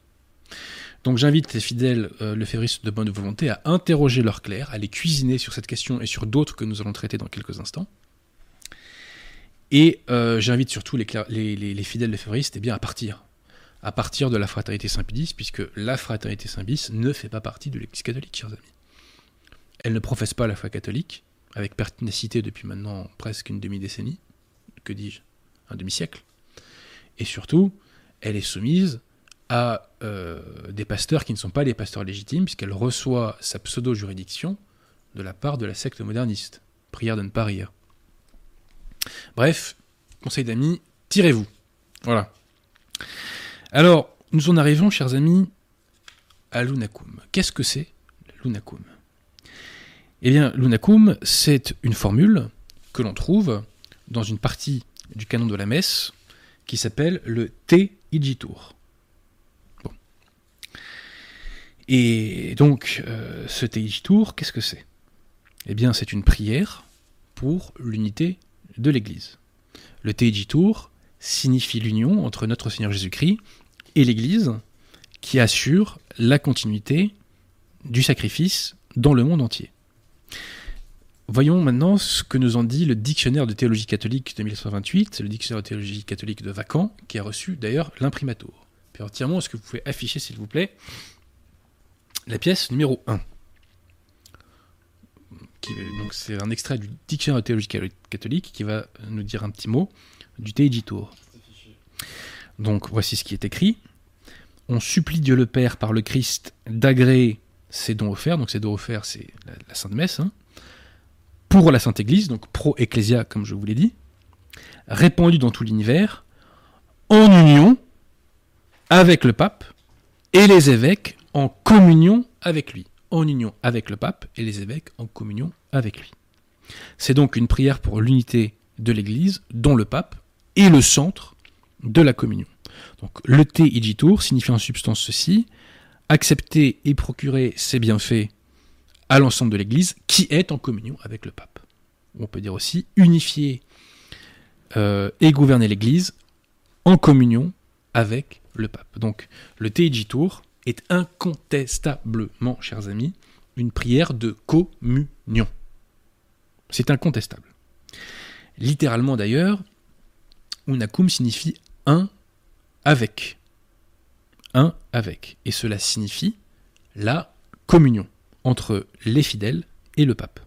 Donc j'invite les fidèles euh, lefévristes de bonne volonté à interroger leurs clercs, à les cuisiner sur cette question et sur d'autres que nous allons traiter dans quelques instants. Et euh, j'invite surtout les, fidèles lefévristes eh à partir. À partir de la fraternité Saint-Pédis, puisque la fraternité Saint-Pédis ne fait pas partie de l'Église catholique, chers amis. Elle ne professe pas la foi catholique, avec pertinacité depuis maintenant presque une demi-décennie, que dis-je, un demi-siècle. Et surtout, elle est soumise à euh, des pasteurs qui ne sont pas les pasteurs légitimes, puisqu'elle reçoit sa pseudo-juridiction de la part de la secte moderniste. Prière de ne pas rire. Bref, conseil d'amis, tirez-vous. Voilà. Alors, nous en arrivons, chers amis, à l'unacum. Qu'est-ce que c'est l'unacum Eh bien, l'unacum, c'est une formule que l'on trouve dans une partie du canon de la messe qui s'appelle le Te Igitur. Et donc, euh, ce Te Igitur, qu'est-ce que c'est? Eh bien, c'est une prière pour l'unité de l'Église. Le Te Igitur signifie l'union entre notre Seigneur Jésus-Christ et l'Église qui assure la continuité du sacrifice dans le monde entier. Voyons maintenant ce que nous en dit le dictionnaire de théologie catholique de 1928, le dictionnaire de théologie catholique de Vacan, qui a reçu d'ailleurs l'imprimatur. Puis entièrement, est-ce que vous pouvez afficher, s'il vous plaît, la pièce numéro 1 qui donc c'est un extrait du dictionnaire de théologie catholique qui va nous dire un petit mot du Teigitur. Donc voici ce qui est écrit. On supplie Dieu le Père par le Christ d'agréer ses dons offerts, donc ces dons offerts c'est la, Sainte Messe, hein, pour la Sainte Église, donc pro ecclesia comme je vous l'ai dit, répandue dans tout l'univers, en union avec le pape et les évêques en communion avec lui. En union avec le pape et les évêques en communion avec lui. C'est donc une prière pour l'unité de l'Église, dont le pape est le centre de la communion. Donc le te igitur signifie en substance ceci accepter et procurer ses bienfaits à l'ensemble de l'Église qui est en communion avec le pape. on peut dire aussi unifier euh, et gouverner l'Église en communion avec le pape. Donc le Teiji Tour est incontestablement, chers amis, une prière de communion. C'est incontestable. Littéralement d'ailleurs, unakum signifie un avec. Un avec. Et cela signifie la communion entre les fidèles et le pape.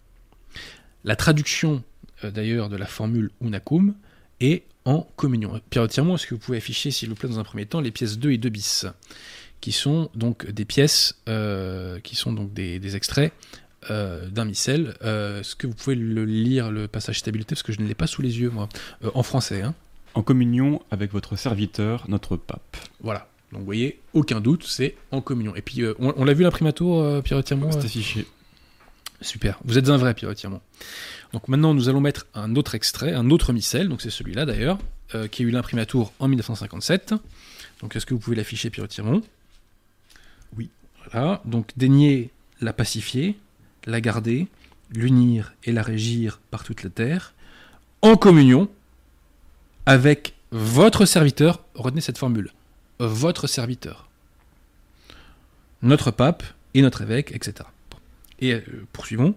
La traduction euh, d'ailleurs de la formule unakum est en communion. Pierre Tirmont, est-ce que vous pouvez afficher, s'il vous plaît, dans un premier temps, les pièces 2 et 2 bis, qui sont donc des pièces, euh, qui sont donc des, extraits euh, d'un missel. est-ce que vous pouvez le lire, le passage stabilité, parce que je ne l'ai pas sous les yeux, moi, en français. Hein en communion avec votre serviteur, notre pape. Voilà. Donc vous voyez, aucun doute, c'est en communion. Et puis, on, l'a vu l'imprimatur, Pierre Tirmont C'est affiché. Super, vous êtes un vrai Pierre Donc maintenant, nous allons mettre un autre extrait, un autre missel, donc c'est celui-là d'ailleurs, euh, qui a eu l'imprimatur en 1957. Donc est-ce que vous pouvez l'afficher, Pierre Oui. Voilà, donc daigner la pacifier, la garder, l'unir et la régir par toute la terre, en communion avec votre serviteur, retenez cette formule, votre serviteur, notre pape et notre évêque, etc. Et euh, poursuivons.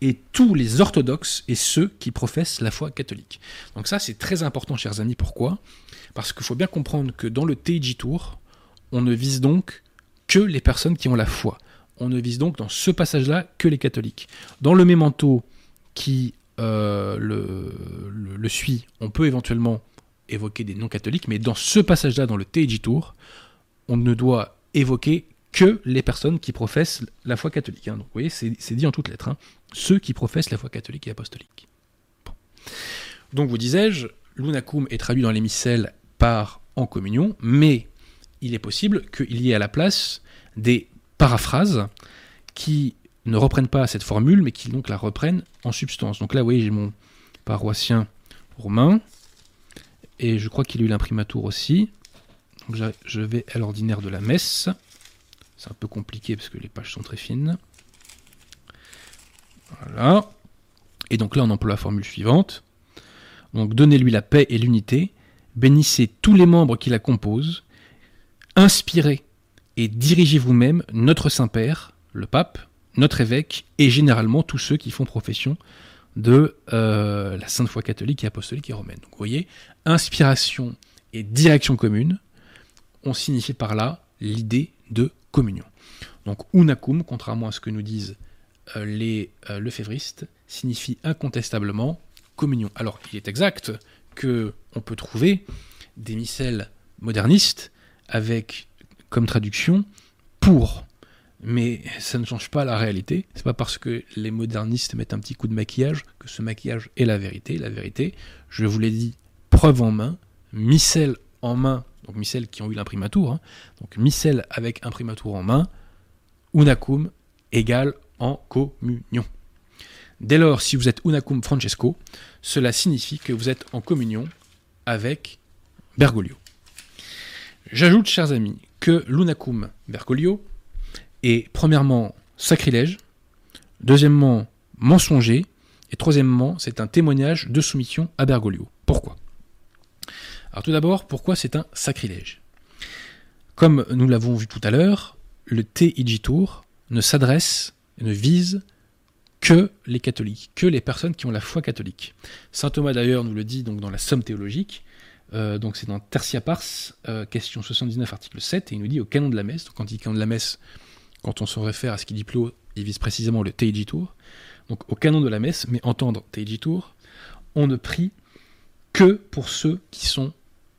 Et tous les orthodoxes et ceux qui professent la foi catholique. Donc ça, c'est très important, chers amis. Pourquoi? Parce qu'il faut bien comprendre que dans le Teiji Tour, on ne vise donc que les personnes qui ont la foi. On ne vise donc dans ce passage-là que les catholiques. Dans le mémento qui euh, le, suit, on peut éventuellement évoquer des non-catholiques, mais dans ce passage-là, dans le Tour, on ne doit évoquer que les personnes qui professent la foi catholique. Hein. Donc vous voyez, c'est dit en toutes lettres. Hein. Ceux qui professent la foi catholique et apostolique. Donc vous disais-je, l'unacum est traduit dans les missels par en communion, mais il est possible qu'il y ait à la place des paraphrases qui ne reprennent pas cette formule, mais qui donc la reprennent en substance. Donc là, vous voyez, j'ai mon paroissien romain, et je crois qu'il a eu l'imprimatur aussi. Je vais à l'ordinaire de la messe. C'est un peu compliqué parce que les pages sont très fines. Voilà. Et donc là, on emploie la formule suivante. Donc, donnez-lui la paix et l'unité, bénissez tous les membres qui la composent, inspirez et dirigez vous-même notre Saint-Père, le pape, notre évêque et généralement tous ceux qui font profession de euh, la Sainte Foi catholique et apostolique et romaine. Donc vous voyez, inspiration et direction commune, on signifie par là l'idée de communion. Donc unakum, contrairement à ce que nous disent euh, les euh, lefévristes, signifie incontestablement communion. Alors il est exact que on peut trouver des missels modernistes avec comme traduction pour. Mais ça ne change pas la réalité. C'est pas parce que les modernistes mettent un petit coup de maquillage que ce maquillage est la vérité. La vérité, je vous l'ai dit, preuve en main, missel en main donc micelles qui ont eu l'imprimatur, hein. donc micelles avec imprimatur en main, unacum égale en communion. Dès lors, si vous êtes unacum Francesco, cela signifie que vous êtes en communion avec Bergoglio. J'ajoute, chers amis, que l'unacum Bergoglio est premièrement sacrilège, deuxièmement mensonger, et troisièmement, c'est un témoignage de soumission à Bergoglio. Pourquoi? Alors tout d'abord, pourquoi c'est un sacrilège? Comme nous l'avons vu tout à l'heure, le TIG Tour ne s'adresse, ne vise que les catholiques, que les personnes qui ont la foi catholique. Saint Thomas d'ailleurs nous le dit dans la Somme théologique, euh, donc c'est dans Tertia Pars, euh, question 79, article 7, et il nous dit au canon de la messe, donc quand il dit canon de la messe, quand on se réfère à ce qu'il dit plus haut, il vise précisément le TIG Tour, donc au canon de la messe, mais entendre TIG Tour, on ne prie que pour ceux qui sont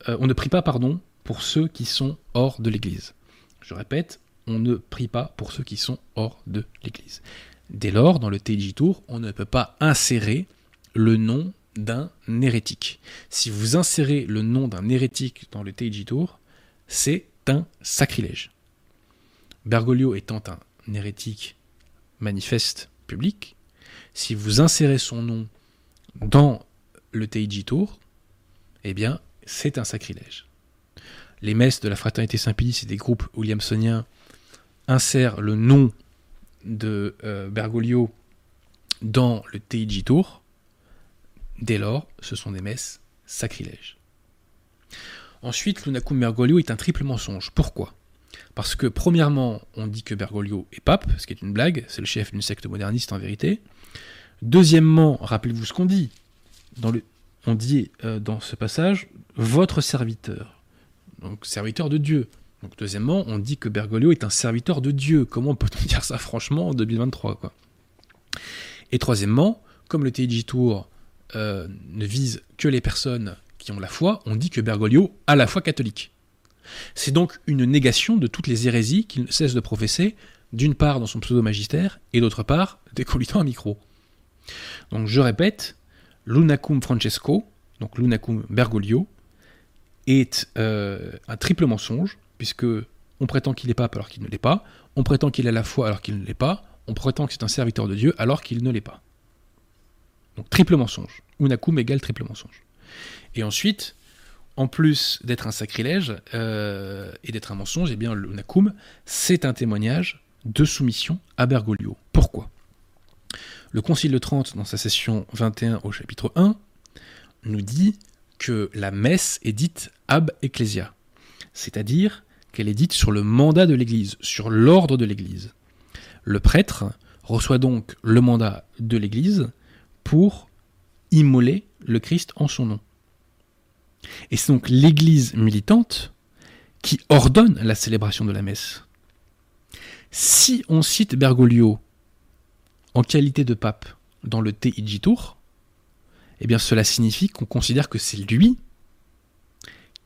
euh, on ne prie pas, pardon, pour ceux qui sont hors de l'Église. Je répète, on ne prie pas pour ceux qui sont hors de l'Église. Dès lors, dans le TJ Tour, on ne peut pas insérer le nom d'un hérétique. Si vous insérez le nom d'un hérétique dans le TJ Tour, c'est un sacrilège. Bergoglio étant un hérétique manifeste public, si vous insérez son nom dans le TJ Tour, eh bien, c'est un sacrilège. Les messes de la Fraternité Saint-Pie et des groupes williamsoniens insèrent le nom de euh, Bergoglio dans le TIG Tour. Dès lors, ce sont des messes sacrilèges. Ensuite, Lunacum Bergoglio est un triple mensonge. Pourquoi? Parce que, premièrement, on dit que Bergoglio est pape, ce qui est une blague, c'est le chef d'une secte moderniste en vérité. Deuxièmement, rappelez-vous ce qu'on dit. Dans on dit euh, dans ce passage, votre serviteur. Donc, serviteur de Dieu. Deuxièmement, on dit que Bergoglio est un serviteur de Dieu. Comment peut-on dire ça franchement en 2023 quoi? Et troisièmement, comme le TIG Tour euh, ne vise que les personnes qui ont la foi, on dit que Bergoglio a la foi catholique. C'est donc une négation de toutes les hérésies qu'il ne cesse de professer, d'une part dans son pseudo-magistère, et d'autre part dès qu'on lui un micro. Donc je répète, Lunacum Francesco, donc Lunacum Bergoglio, est euh, un triple mensonge, puisque on prétend qu'il est pape alors qu'il ne l'est pas, on prétend qu'il a la foi alors qu'il ne l'est pas, on prétend que c'est un serviteur de Dieu alors qu'il ne l'est pas. Donc triple mensonge. Unacum égale triple mensonge. Et ensuite, en plus d'être un sacrilège euh, et d'être un mensonge, eh bien l'Unacum, c'est un témoignage de soumission à Bergoglio. Pourquoi? Le Concile de Trente, dans sa session 21 au chapitre 1, nous dit que la messe est dite ab ecclesia, c'est-à-dire qu'elle est dite sur le mandat de l'Église, sur l'ordre de l'Église. Le prêtre reçoit donc le mandat de l'Église pour immoler le Christ en son nom. Et c'est donc l'Église militante qui ordonne la célébration de la messe. Si on cite Bergoglio en qualité de pape dans le TIG Tour, eh bien cela signifie qu'on considère que c'est lui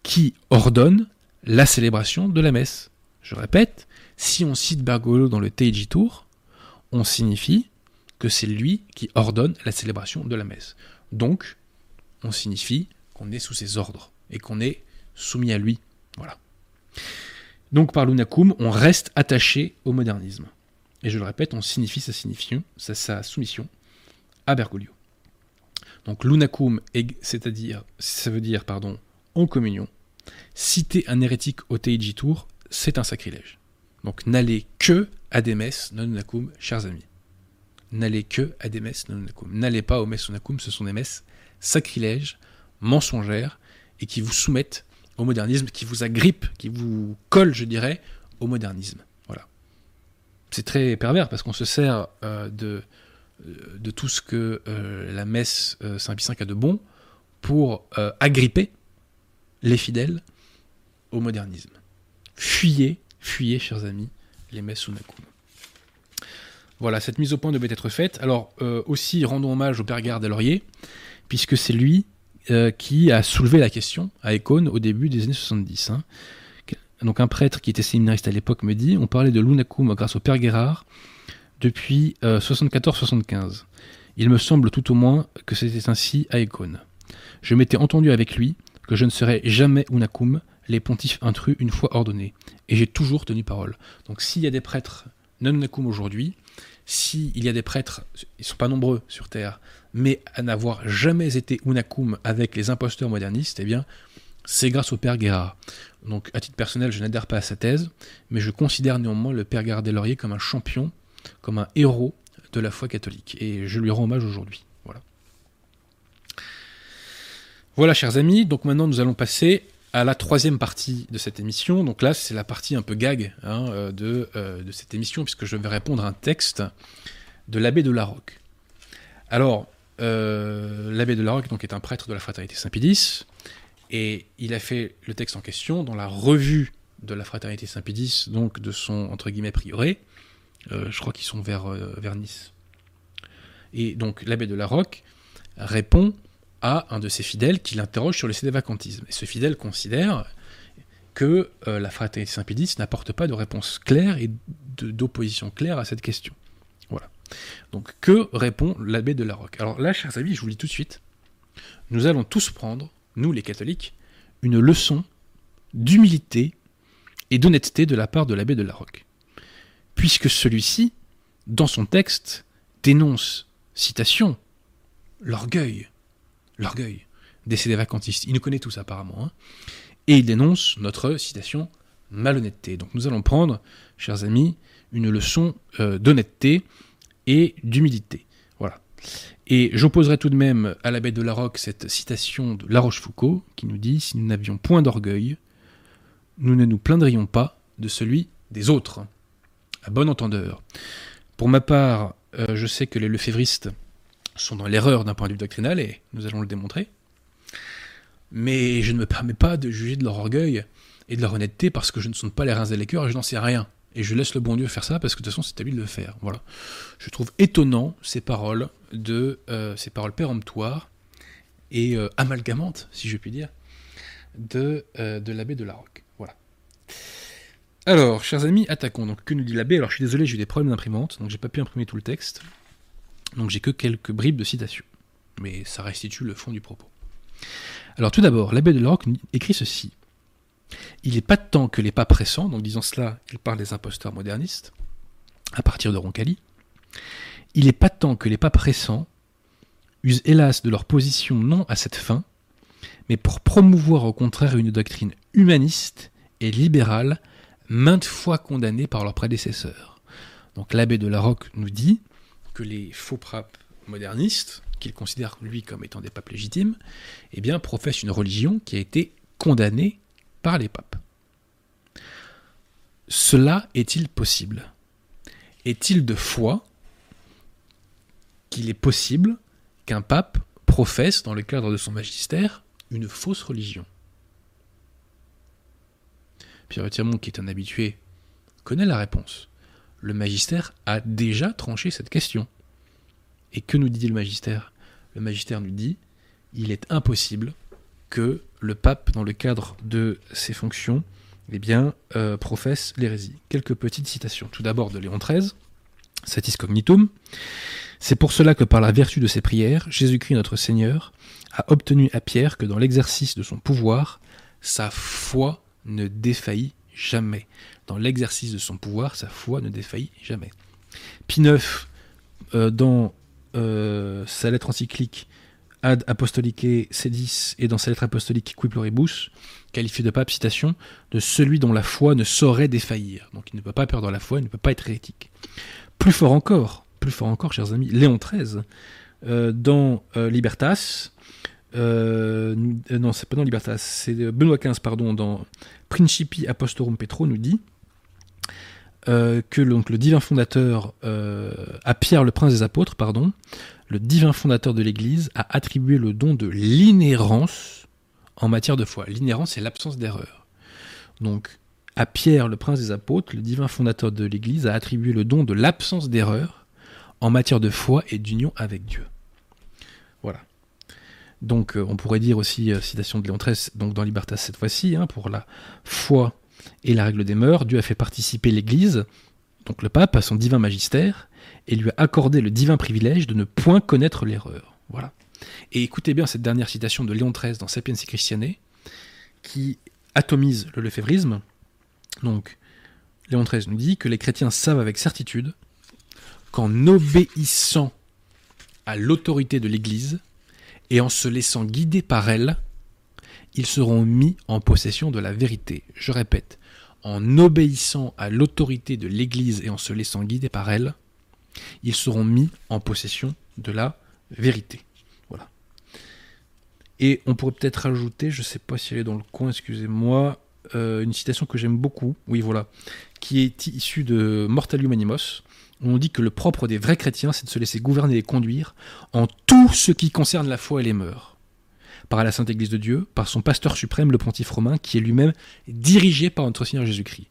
qui ordonne la célébration de la messe. Je répète, si on cite Bergoglio dans le TIG Tour, on signifie que c'est lui qui ordonne la célébration de la messe. Donc, on signifie qu'on est sous ses ordres et qu'on est soumis à lui. Voilà. Donc par l'unacum, on reste attaché au modernisme. Et je le répète, on signifie sa, signification, sa, soumission à Bergoglio. Donc l'unacum, c'est-à-dire, ça veut dire, pardon, en communion. Citer un hérétique au Teiji Tour, c'est un sacrilège. Donc n'allez que à des messes non unacum, chers amis n'allez que à des messes non-unacum. N'allez pas aux messes non ce sont des messes sacrilèges, mensongères, et qui vous soumettent au modernisme, qui vous agrippent, qui vous collent, je dirais, au modernisme. Voilà. C'est très pervers parce qu'on se sert euh, de, euh, de tout ce que euh, la messe Saint-Pie a de bon pour agripper les fidèles au modernisme. Fuyez, fuyez, chers amis, les messes Sunacum. Voilà, cette mise au point devait être faite. Alors, aussi, rendons hommage au père Gard Laurier, puisque c'est lui euh, qui a soulevé la question à Econ au début des années 70. Hein. Donc, un prêtre qui était séminariste à l'époque me dit on parlait de l'Unacum grâce au père Guérard depuis 74-75. Euh, Il me semble tout au moins que c'était ainsi à Econ. Je m'étais entendu avec lui que je ne serais jamais Unacum, les pontifs intrus une fois ordonnés. Et j'ai toujours tenu parole. Donc s'il y a des prêtres non Unacum aujourd'hui, s'il y a des prêtres, ils ne sont pas nombreux sur Terre, mais à n'avoir jamais été unacum avec les imposteurs modernistes, eh bien, c'est grâce au père Guérard. Donc, à titre personnel, je n'adhère pas à sa thèse, mais je considère néanmoins le père Guérard Lauriers comme un champion, comme un héros de la foi catholique. Et je lui rends hommage aujourd'hui. Voilà. Voilà, chers amis. Donc maintenant, nous allons passer à la troisième partie de cette émission. Donc là, c'est la partie un peu gag hein, euh, de, euh, de, cette émission, puisque je vais répondre à un texte de l'abbé de Larocque. Alors, euh, l'abbé de Larocque est un prêtre de la fraternité Saint-Pédis, et il a fait le texte en question dans la revue de la fraternité Saint-Pédis, donc de son, entre guillemets, prioré. je crois qu'ils sont vers, vers Nice. Et donc, l'abbé de Larocque répond à un de ses fidèles qui l'interroge sur le sédévacantisme. Et ce fidèle considère que euh, la fraternité Saint-Pédis n'apporte pas de réponse claire et d'opposition claire à cette question. Donc, que répond l'abbé de la Roque Alors là, chers amis, je vous le dis tout de suite, nous allons tous prendre, nous les catholiques, une leçon d'humilité et d'honnêteté de la part de l'abbé de la Roque. Puisque celui-ci, dans son texte, dénonce, citation, l'orgueil, l'orgueil des vacantistes. Il nous connaît tous apparemment. Hein. Et il dénonce notre, citation, malhonnêteté. Donc nous allons prendre, chers amis, une leçon euh, d'honnêteté et d'humilité. Voilà. Et j'opposerai tout de même à l'abbé de Larocque cette citation de La Rochefoucauld qui nous dit Si nous n'avions point d'orgueil, nous ne nous plaindrions pas de celui des autres. À bon entendeur. Pour ma part, euh, je sais que les lefévristes sont dans l'erreur d'un point de vue doctrinal, et nous allons le démontrer. Mais je ne me permets pas de juger de leur orgueil et de leur honnêteté parce que je ne sonde pas les reins et les cœurs et je n'en sais rien. Et je laisse le bon Dieu faire ça parce que de toute façon c'est à lui de le faire. Voilà. Je trouve étonnant ces paroles de euh, ces paroles péremptoires et euh, amalgamantes, si je puis dire, de, de l'abbé de Larocque. Voilà. Alors, chers amis, attaquons. Donc, que nous dit l'abbé? Alors, je suis désolé, j'ai eu des problèmes d'imprimante, donc j'ai pas pu imprimer tout le texte. Donc, j'ai que quelques bribes de citations. Mais ça restitue le fond du propos. Alors, tout d'abord, l'abbé de Larocque écrit ceci. Il n'est pas de temps que les papes récents, donc disant cela, il parle des imposteurs modernistes, à partir de Roncalli, il n'est pas de temps que les papes récents usent hélas de leur position non à cette fin, mais pour promouvoir au contraire une doctrine humaniste et libérale maintes fois condamnés par leurs prédécesseurs. Donc l'abbé de Larocque nous dit que les faux papes modernistes, qu'il considère lui comme étant des papes légitimes, eh bien professent une religion qui a été condamnée par les papes. Cela est-il possible? Est-il de foi qu'il est possible qu'un pape professe, dans le cadre de son magistère, une fausse religion? Pierre Tirmont, qui est un habitué, connaît la réponse. Le magistère a déjà tranché cette question. Et que nous dit le magistère? Le magistère nous dit il est impossible que le pape, dans le cadre de ses fonctions, eh bien, euh, professe l'hérésie. Quelques petites citations. Tout d'abord de Léon XIII, Satis Cognitum. C'est pour cela que par la vertu de ses prières, Jésus-Christ notre Seigneur a obtenu à Pierre que dans l'exercice de son pouvoir, sa foi ne défaillit jamais. Dans l'exercice de son pouvoir, sa foi ne défaillit jamais. Pie IX, euh, dans euh, sa lettre encyclique Ad Apostolique Sedis et dans sa lettre apostolique Qui Pluribus, qualifie de pape, citation, de celui dont la foi ne saurait défaillir. Donc il ne peut pas perdre la foi, il ne peut pas être hérétique. Plus fort encore, plus fort encore, chers amis, Léon XIII, euh, dans Libertas, non, c'est pas dans Libertas, c'est Benoît XV, pardon, dans Principi Apostorum Petro nous dit euh, que donc, le divin fondateur, euh, à Pierre le prince des apôtres, pardon, le divin fondateur de l'Église a attribué le don de l'inhérence en matière de foi. L'inhérence, c'est l'absence d'erreur. Donc, à Pierre le prince des apôtres, le divin fondateur de l'Église a attribué le don de l'absence d'erreur en matière de foi et d'union avec Dieu. Voilà. Donc euh, on pourrait dire aussi, euh, citation de Léon XIII, donc dans Libertas cette fois-ci, hein, pour la foi et la règle des mœurs, Dieu a fait participer l'Église, donc le pape, à son divin magistère, et lui a accordé le divin privilège de ne point connaître l'erreur. Voilà. Et écoutez bien cette dernière citation de Léon XIII dans Sapiens Christiane, qui atomise le lefévrisme. Donc, Léon XIII nous dit que les chrétiens savent avec certitude qu'en obéissant à l'autorité de l'Église, et en se laissant guider par elle, ils seront mis en possession de la vérité. Je répète, en obéissant à l'autorité de l'Église et en se laissant guider par elle, ils seront mis en possession de la vérité. Voilà. Et on pourrait peut-être rajouter, je ne sais pas si elle est dans le coin, excusez-moi, euh, une citation que j'aime beaucoup, oui voilà, qui est issue de Mortalium Animos, on dit que le propre des vrais chrétiens, c'est de se laisser gouverner et conduire en tout ce qui concerne la foi et les mœurs. Par la Sainte Église de Dieu, par son pasteur suprême, le pontife romain, qui est lui-même dirigé par notre Seigneur Jésus-Christ.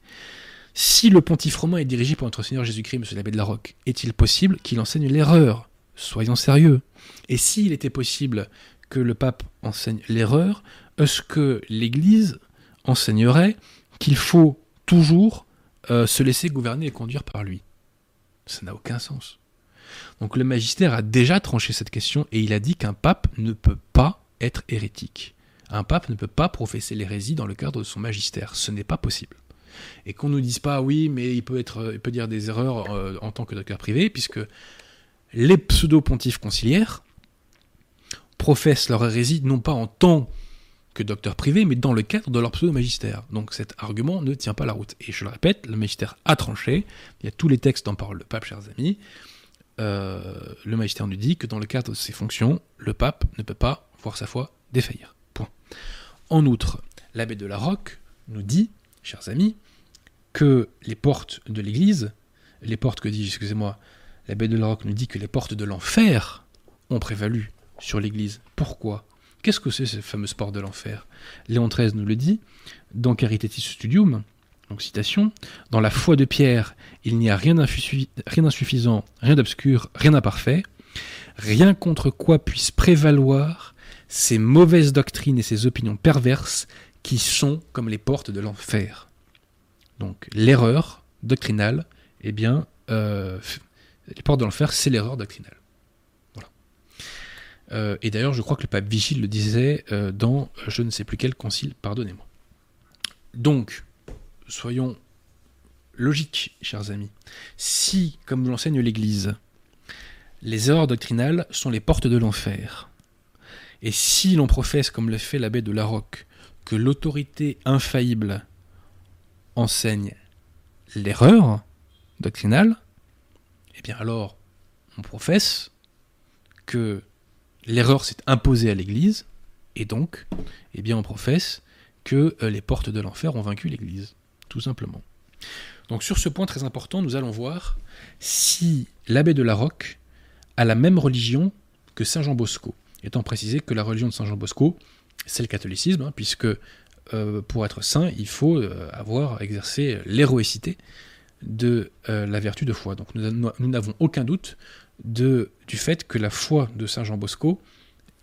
Si le pontife romain est dirigé par notre Seigneur Jésus-Christ, monsieur l'abbé de la Roque, est-il possible qu'il enseigne l'erreur? Soyons sérieux. Et s'il était possible que le pape enseigne l'erreur, est-ce que l'Église enseignerait qu'il faut toujours euh, se laisser gouverner et conduire par lui? Ça n'a aucun sens. Donc le magistère a déjà tranché cette question et il a dit qu'un pape ne peut pas être hérétique. Un pape ne peut pas professer l'hérésie dans le cadre de son magistère. Ce n'est pas possible. Et qu'on nous dise pas oui, mais il peut, être, il peut dire des erreurs euh, en tant que docteur privé, puisque les pseudo-pontifs conciliaires professent leur hérésie non pas en tant que docteur privé, mais dans le cadre de leur pseudo-magistère. Donc cet argument ne tient pas la route. Et je le répète, le magistère a tranché, il y a tous les textes dont parle le pape, chers amis. le magistère nous dit que dans le cadre de ses fonctions, le pape ne peut pas voir sa foi défaillir. Point. En outre, l'abbé de la Roque nous dit, chers amis, que les portes de l'Église, les portes que dis excusez-moi, l'abbé de la Roque nous dit que les portes de l'enfer ont prévalu sur l'Église. Pourquoi? Qu'est-ce que c'est ce fameux sport de l'enfer? Léon XIII nous le dit dans Caritatis Studium, donc citation, dans la foi de Pierre, il n'y a rien d'insuffisant, rien d'obscur, rien d'imparfait, rien contre quoi puisse prévaloir ces mauvaises doctrines et ces opinions perverses qui sont comme les portes de l'enfer. Donc l'erreur doctrinale, eh bien, euh, les portes de l'enfer, c'est l'erreur doctrinale. Voilà. Euh, et d'ailleurs, je crois que le pape Vigile le disait euh, dans je ne sais plus quel concile, pardonnez-moi. Donc, soyons logiques, chers amis. Si, comme nous l'enseigne l'Église, les erreurs doctrinales sont les portes de l'enfer, et si l'on professe, comme le fait l'abbé de la Roque, que l'autorité infaillible enseigne l'erreur doctrinale, eh bien alors on professe que l'erreur s'est imposée à l'Église, et donc, eh bien on professe que euh, les portes de l'enfer ont vaincu l'Église, tout simplement. Donc sur ce point très important, nous allons voir si l'abbé de la Roque a la même religion que Saint Jean Bosco, étant précisé que la religion de Saint Jean Bosco, c'est le catholicisme, hein, puisque euh, pour être saint, il faut euh, avoir exercé l'héroïcité de euh, la vertu de foi. Donc nous n'avons aucun doute du fait que la foi de Saint Jean Bosco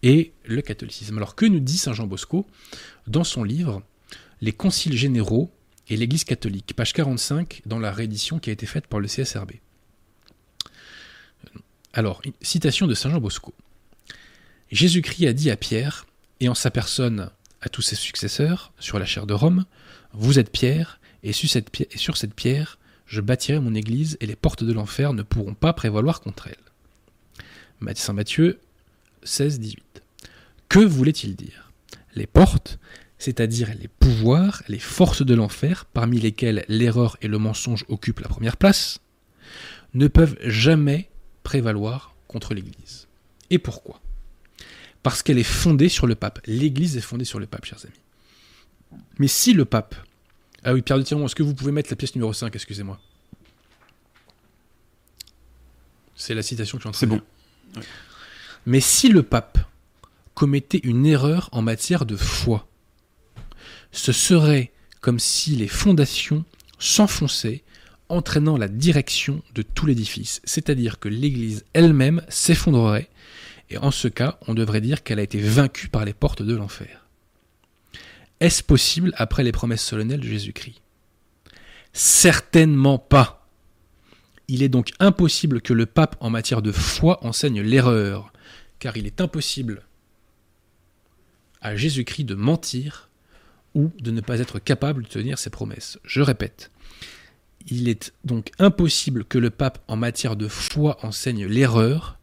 est le catholicisme. Alors que nous dit Saint Jean Bosco dans son livre Les conciles généraux et l'Église catholique, page 45 dans la réédition qui a été faite par le CSRB Alors, citation de Saint Jean Bosco. Jésus-Christ a dit à Pierre, et en sa personne à tous ses successeurs sur la chair de Rome, Vous êtes Pierre, et sur cette, pierre, je bâtirai mon église, et les portes de l'enfer ne pourront pas prévaloir contre elle. Saint Matthieu 16, 18. Que voulait-il dire? Les portes, c'est-à-dire les pouvoirs, les forces de l'enfer, parmi lesquelles l'erreur et le mensonge occupent la première place, ne peuvent jamais prévaloir contre l'Église. Et pourquoi? Parce qu'elle est fondée sur le pape. L'Église est fondée sur le pape, chers amis. Mais si le pape... Ah oui, Pierre de Tiron, est-ce que vous pouvez mettre la pièce numéro 5, excusez-moi? C'est la citation que je suis en train C'est bon. Mais si le pape commettait une erreur en matière de foi, ce serait comme si les fondations s'enfonçaient, entraînant la direction de tout l'édifice. C'est-à-dire que l'Église elle-même s'effondrerait et en ce cas, on devrait dire qu'elle a été vaincue par les portes de l'enfer. Est-ce possible après les promesses solennelles de Jésus-Christ? Certainement pas. Il est donc impossible que le pape en matière de foi enseigne l'erreur, car il est impossible à Jésus-Christ de mentir ou de ne pas être capable de tenir ses promesses. Je répète, il est donc impossible que le pape en matière de foi enseigne l'erreur,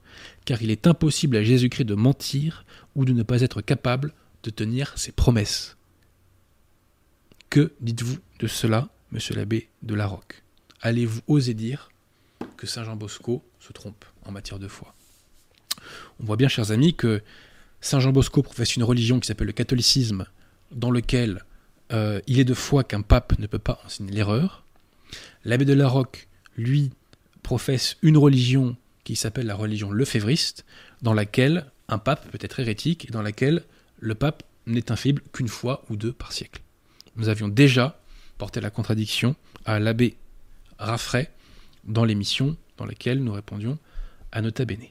car il est impossible à Jésus-Christ de mentir ou de ne pas être capable de tenir ses promesses. Que dites-vous de cela, monsieur l'abbé de la Roque? Allez-vous oser dire que Saint Jean Bosco se trompe en matière de foi? On voit bien, chers amis, que Saint Jean Bosco professe une religion qui s'appelle le catholicisme, dans lequel euh, il est de foi qu'un pape ne peut pas enseigner l'erreur. L'abbé de la Roque, lui, professe une religion qui s'appelle la religion lefévriste, dans laquelle un pape peut être hérétique et dans laquelle le pape n'est infaillible qu'une fois ou deux par siècle. Nous avions déjà porté la contradiction à l'abbé Raffray dans l'émission dans laquelle nous répondions à Nota Bene.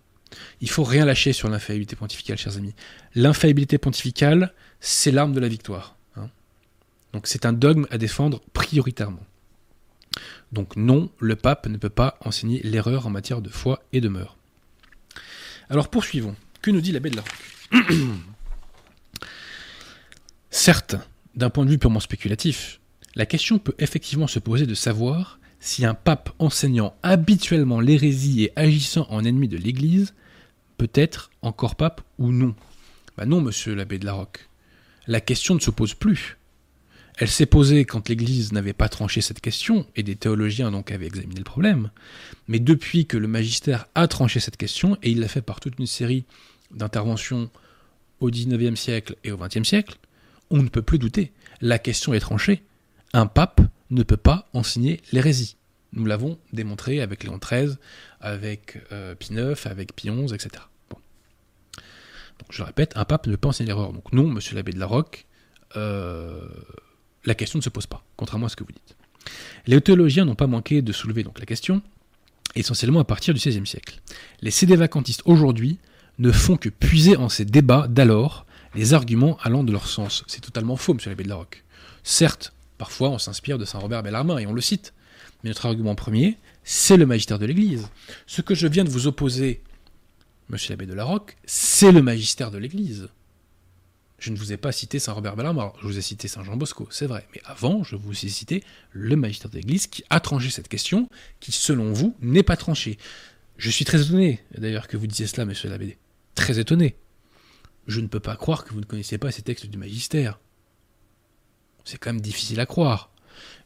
Il faut rien lâcher sur l'infaillibilité pontificale, chers amis. L'infaillibilité pontificale, c'est l'arme de la victoire. Hein. Donc c'est un dogme à défendre prioritairement. Donc non, le pape ne peut pas enseigner l'erreur en matière de foi et de mœurs. Alors poursuivons. Que nous dit l'abbé de la Roque Certes, d'un point de vue purement spéculatif, la question peut effectivement se poser de savoir si un pape enseignant habituellement l'hérésie et agissant en ennemi de l'Église peut être encore pape ou non. Bah non, monsieur l'abbé de la Roque. La question ne se pose plus. Elle s'est posée quand l'Église n'avait pas tranché cette question, et des théologiens donc avaient examiné le problème. Mais depuis que le magistère a tranché cette question, et il l'a fait par toute une série d'interventions au XIXe siècle et au XXe siècle, on ne peut plus douter. La question est tranchée. Un pape ne peut pas enseigner l'hérésie. Nous l'avons démontré avec Léon XIII, avec euh, Pie IX, avec Pie XI, etc. Donc, je répète, un pape ne peut pas enseigner l'erreur. Donc non, monsieur l'abbé de la Roque, euh, la question ne se pose pas, contrairement à ce que vous dites. Les théologiens n'ont pas manqué de soulever donc la question, essentiellement à partir du XVIe siècle. Les CD vacantistes aujourd'hui ne font que puiser en ces débats d'alors les arguments allant de leur sens. C'est totalement faux, monsieur l'abbé de la Roque. Certes, parfois on s'inspire de Saint Robert Bellarmin et on le cite, mais notre argument premier, c'est le magistère de l'Église. Ce que je viens de vous opposer, monsieur l'abbé de la Roque, c'est le magistère de l'Église. Je ne vous ai pas cité Saint Robert Bellarmin, je vous ai cité Saint Jean Bosco, c'est vrai, mais avant, je vous ai cité le magistère de l'Église qui a tranché cette question, qui, selon vous, n'est pas tranchée. Je suis très étonné, d'ailleurs, que vous disiez cela, monsieur l'abbé. Très étonné. Je ne peux pas croire que vous ne connaissiez pas ces textes du magistère. C'est quand même difficile à croire.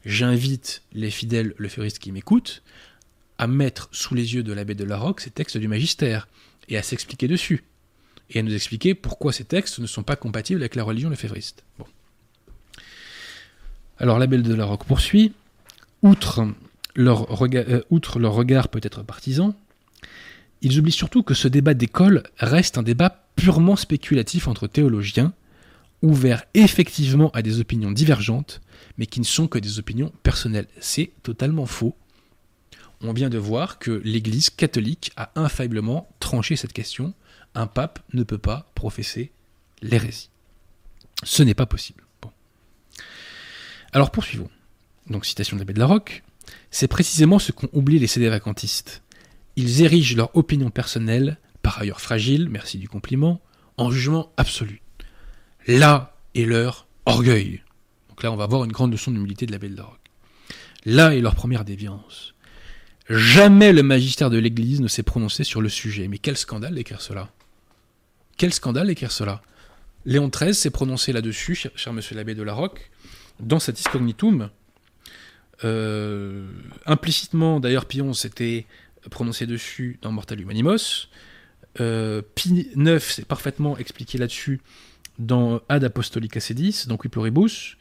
J'invite les fidèles leféristes qui m'écoutent à mettre sous les yeux de l'abbé de Larocque ces textes du magistère et à s'expliquer dessus et à nous expliquer pourquoi ces textes ne sont pas compatibles avec la religion lefévriste. Bon. Alors l'abbé de Larocque poursuit outre leur, regard, euh, outre leur regard peut-être partisan, ils oublient surtout que ce débat d'école reste un débat purement spéculatif entre théologiens, ouvert effectivement à des opinions divergentes, mais qui ne sont que des opinions personnelles. C'est totalement faux. On vient de voir que l'Église catholique a infailliblement tranché cette question. Un pape ne peut pas professer l'hérésie. Ce n'est pas possible. Alors poursuivons. Donc citation de l'abbé de la Roque. C'est précisément ce qu'ont oublié les CD vacantistes. Ils érigent leur opinion personnelle, par ailleurs fragile, merci du compliment, en jugement absolu. Là est leur orgueil. Donc là, on va voir une grande leçon d'humilité de l'abbé de la Roque. Là est leur première déviance. Jamais le magistère de l'Église ne s'est prononcé sur le sujet. Mais quel scandale d'écrire cela Quel scandale d'écrire cela Léon XIII s'est prononcé là-dessus, cher, monsieur l'abbé de la Roque, dans cet Iscognitum. Euh, implicitement, d'ailleurs, Pion s'était prononcé dessus dans Mortal Humanimos. Euh, Pie IX s'est parfaitement expliqué là-dessus dans Ad Apostolica Sedis, donc Quiploribus.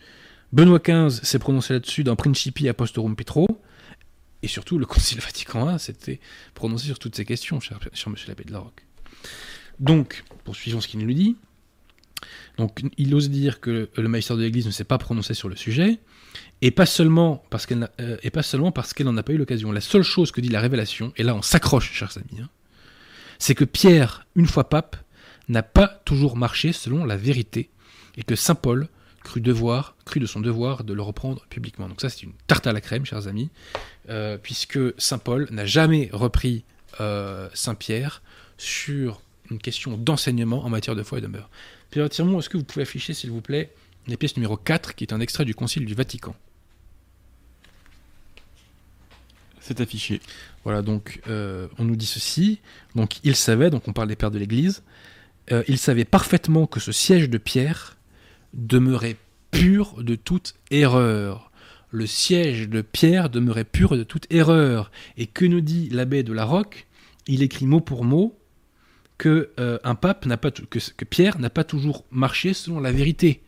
Benoît XV s'est prononcé là-dessus dans Principi Apostorum Petro. Et surtout, le Concile Vatican I s'était prononcé sur toutes ces questions, cher, monsieur l'abbé de la Roque. Donc, poursuivons ce qu'il nous dit. Donc, il ose dire que le magistère de l'Église ne s'est pas prononcé sur le sujet, et pas seulement parce qu'elle euh, pas n'en a pas eu l'occasion. La seule chose que dit la Révélation, et là on s'accroche, chers amis, hein, c'est que Pierre, une fois pape, n'a pas toujours marché selon la vérité, et que saint Paul crut devoir, crut de son devoir de le reprendre publiquement. Donc ça, c'est une tarte à la crème, chers amis, euh, puisque saint Paul n'a jamais repris euh, saint Pierre sur une question d'enseignement en matière de foi et de mœurs. Pierre Tirmont, est-ce que vous pouvez afficher, s'il vous plaît, la pièce numéro 4, qui est un extrait du Concile du Vatican? C'est affiché. Voilà, donc euh, on nous dit ceci. Donc il savait, donc on parle des pères de l'Église, euh, il savait parfaitement que ce siège de Pierre demeurait pur de toute erreur. Le siège de Pierre demeurait pur de toute erreur. Et que nous dit l'abbé de la Roque? Il écrit mot pour mot que euh, un pape n'a pas que, que Pierre n'a pas toujours marché selon la vérité.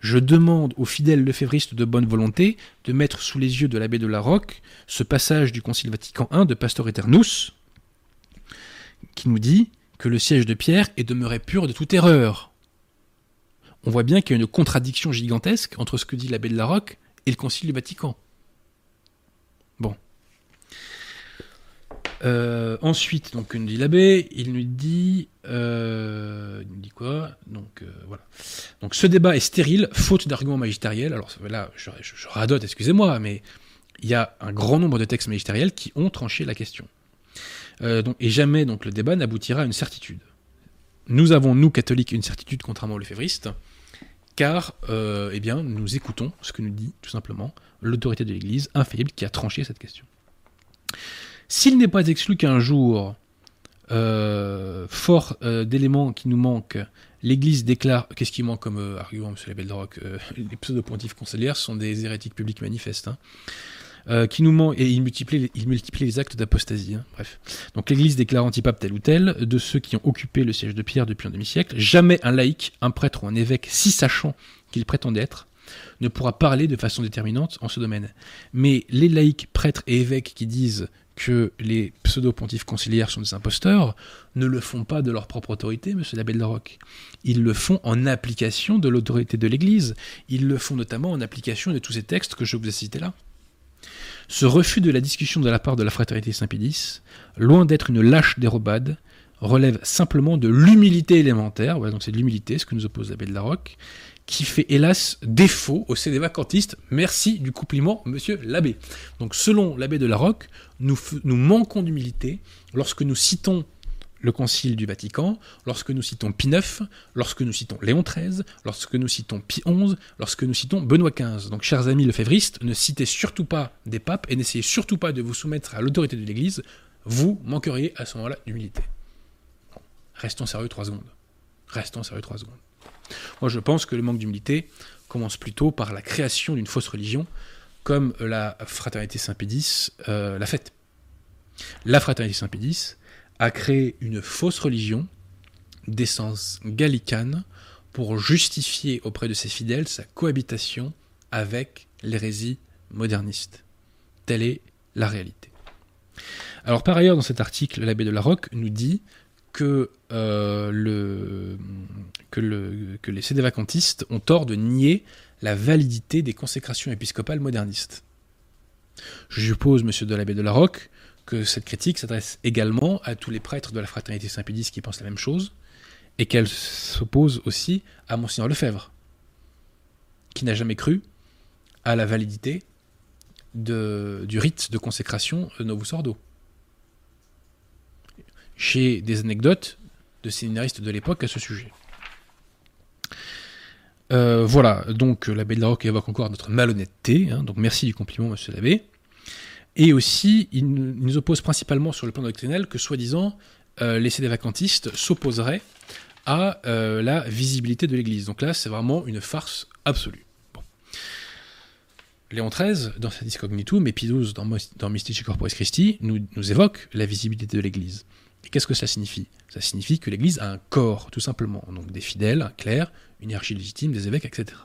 Je demande aux fidèles lefévristes de bonne volonté de mettre sous les yeux de l'abbé de la Roque ce passage du Concile Vatican I de Pastor Eternus, qui nous dit que le siège de Pierre est demeuré pur de toute erreur. On voit bien qu'il y a une contradiction gigantesque entre ce que dit l'abbé de la Roque et le Concile du Vatican. Bon. Euh, ensuite, donc, nous dit l'abbé, il nous dit, euh, il nous dit quoi? Donc euh, voilà. Donc ce débat est stérile, faute d'arguments magistériels. Alors là, je, radote, excusez-moi, mais il y a un grand nombre de textes magistériels qui ont tranché la question. Donc, et jamais donc le débat n'aboutira à une certitude. Nous avons nous catholiques une certitude contrairement aux lefévristes, car eh bien nous écoutons ce que nous dit tout simplement l'autorité de l'Église infaillible qui a tranché cette question. S'il n'est pas exclu qu'un jour Euh, fort euh, d'éléments qui nous manquent, l'Église déclare. Qu'est-ce qui manque comme euh, argument, monsieur Label de Roc Les pseudo-pontifs conciliaires sont des hérétiques publics manifestes. hein. qui nous et il multiplie, il multiplie les actes d'apostasie. hein. Bref. Donc l'Église déclare antipape tel ou tel de ceux qui ont occupé le siège de Pierre depuis un demi-siècle. Jamais un laïc, un prêtre ou un évêque, si sachant qu'il prétendait être, ne pourra parler de façon déterminante en ce domaine. Mais les laïcs, prêtres et évêques qui disent que les pseudo-pontifs conciliaires sont des imposteurs ne le font pas de leur propre autorité, monsieur l'abbé de Roque. Ils le font en application de l'autorité de l'Église. Ils le font notamment en application de tous ces textes que je vous ai cités là. Ce refus de la discussion de la part de la fraternité Saint-Pédis, loin d'être une lâche dérobade, relève simplement de l'humilité élémentaire, voilà, donc c'est de l'humilité, ce que nous oppose l'abbé de la qui fait hélas défaut au CD vacantistes. Merci du compliment, monsieur l'abbé. Donc selon l'abbé de la Roque, nous, manquons d'humilité lorsque nous citons le Concile du Vatican, lorsque nous citons Pie IX, lorsque nous citons Léon XIII, lorsque nous citons Pie XI, lorsque nous citons Benoît XV. Donc, chers amis lefévristes, ne citez surtout pas des papes et n'essayez surtout pas de vous soumettre à l'autorité de l'Église. Vous manqueriez à ce moment-là d'humilité. Restons sérieux trois secondes. Restons sérieux trois secondes. Moi, je pense que le manque d'humilité commence plutôt par la création d'une fausse religion, comme la fraternité Saint-Pédis euh, l'a faite. La fraternité Saint-Pédis a créé une fausse religion d'essence gallicane pour justifier auprès de ses fidèles sa cohabitation avec l'hérésie moderniste. Telle est la réalité. Alors par ailleurs, dans cet article, l'abbé de la Roque nous dit que, euh, que, le, que les sédévacantistes ont tort de nier la validité des consécrations épiscopales modernistes. Je suppose, monsieur de l'abbé de la Roque, que cette critique s'adresse également à tous les prêtres de la fraternité Saint-Pédis qui pensent la même chose, et qu'elle s'oppose aussi à Monseigneur Lefebvre, qui n'a jamais cru à la validité du rite de consécration Novus Ordo. J'ai des anecdotes de séminaristes de l'époque à ce sujet. Euh, voilà, donc l'abbé de la Roque évoque encore notre malhonnêteté, hein, donc merci du compliment, monsieur l'abbé. Et aussi, il nous oppose principalement sur le plan doctrinal que, soi-disant, euh, les sédévacantistes s'opposeraient à euh, la visibilité de l'Église. Donc là, c'est vraiment une farce absolue. Léon XIII, dans sa Discognitum, et Pie XII, dans, dans Mystici Corporis Christi, nous évoque la visibilité de l'Église. Et qu'est-ce que ça signifie? Ça signifie que l'Église a un corps, tout simplement. Donc des fidèles, un clerc, une hiérarchie légitime, des évêques, etc.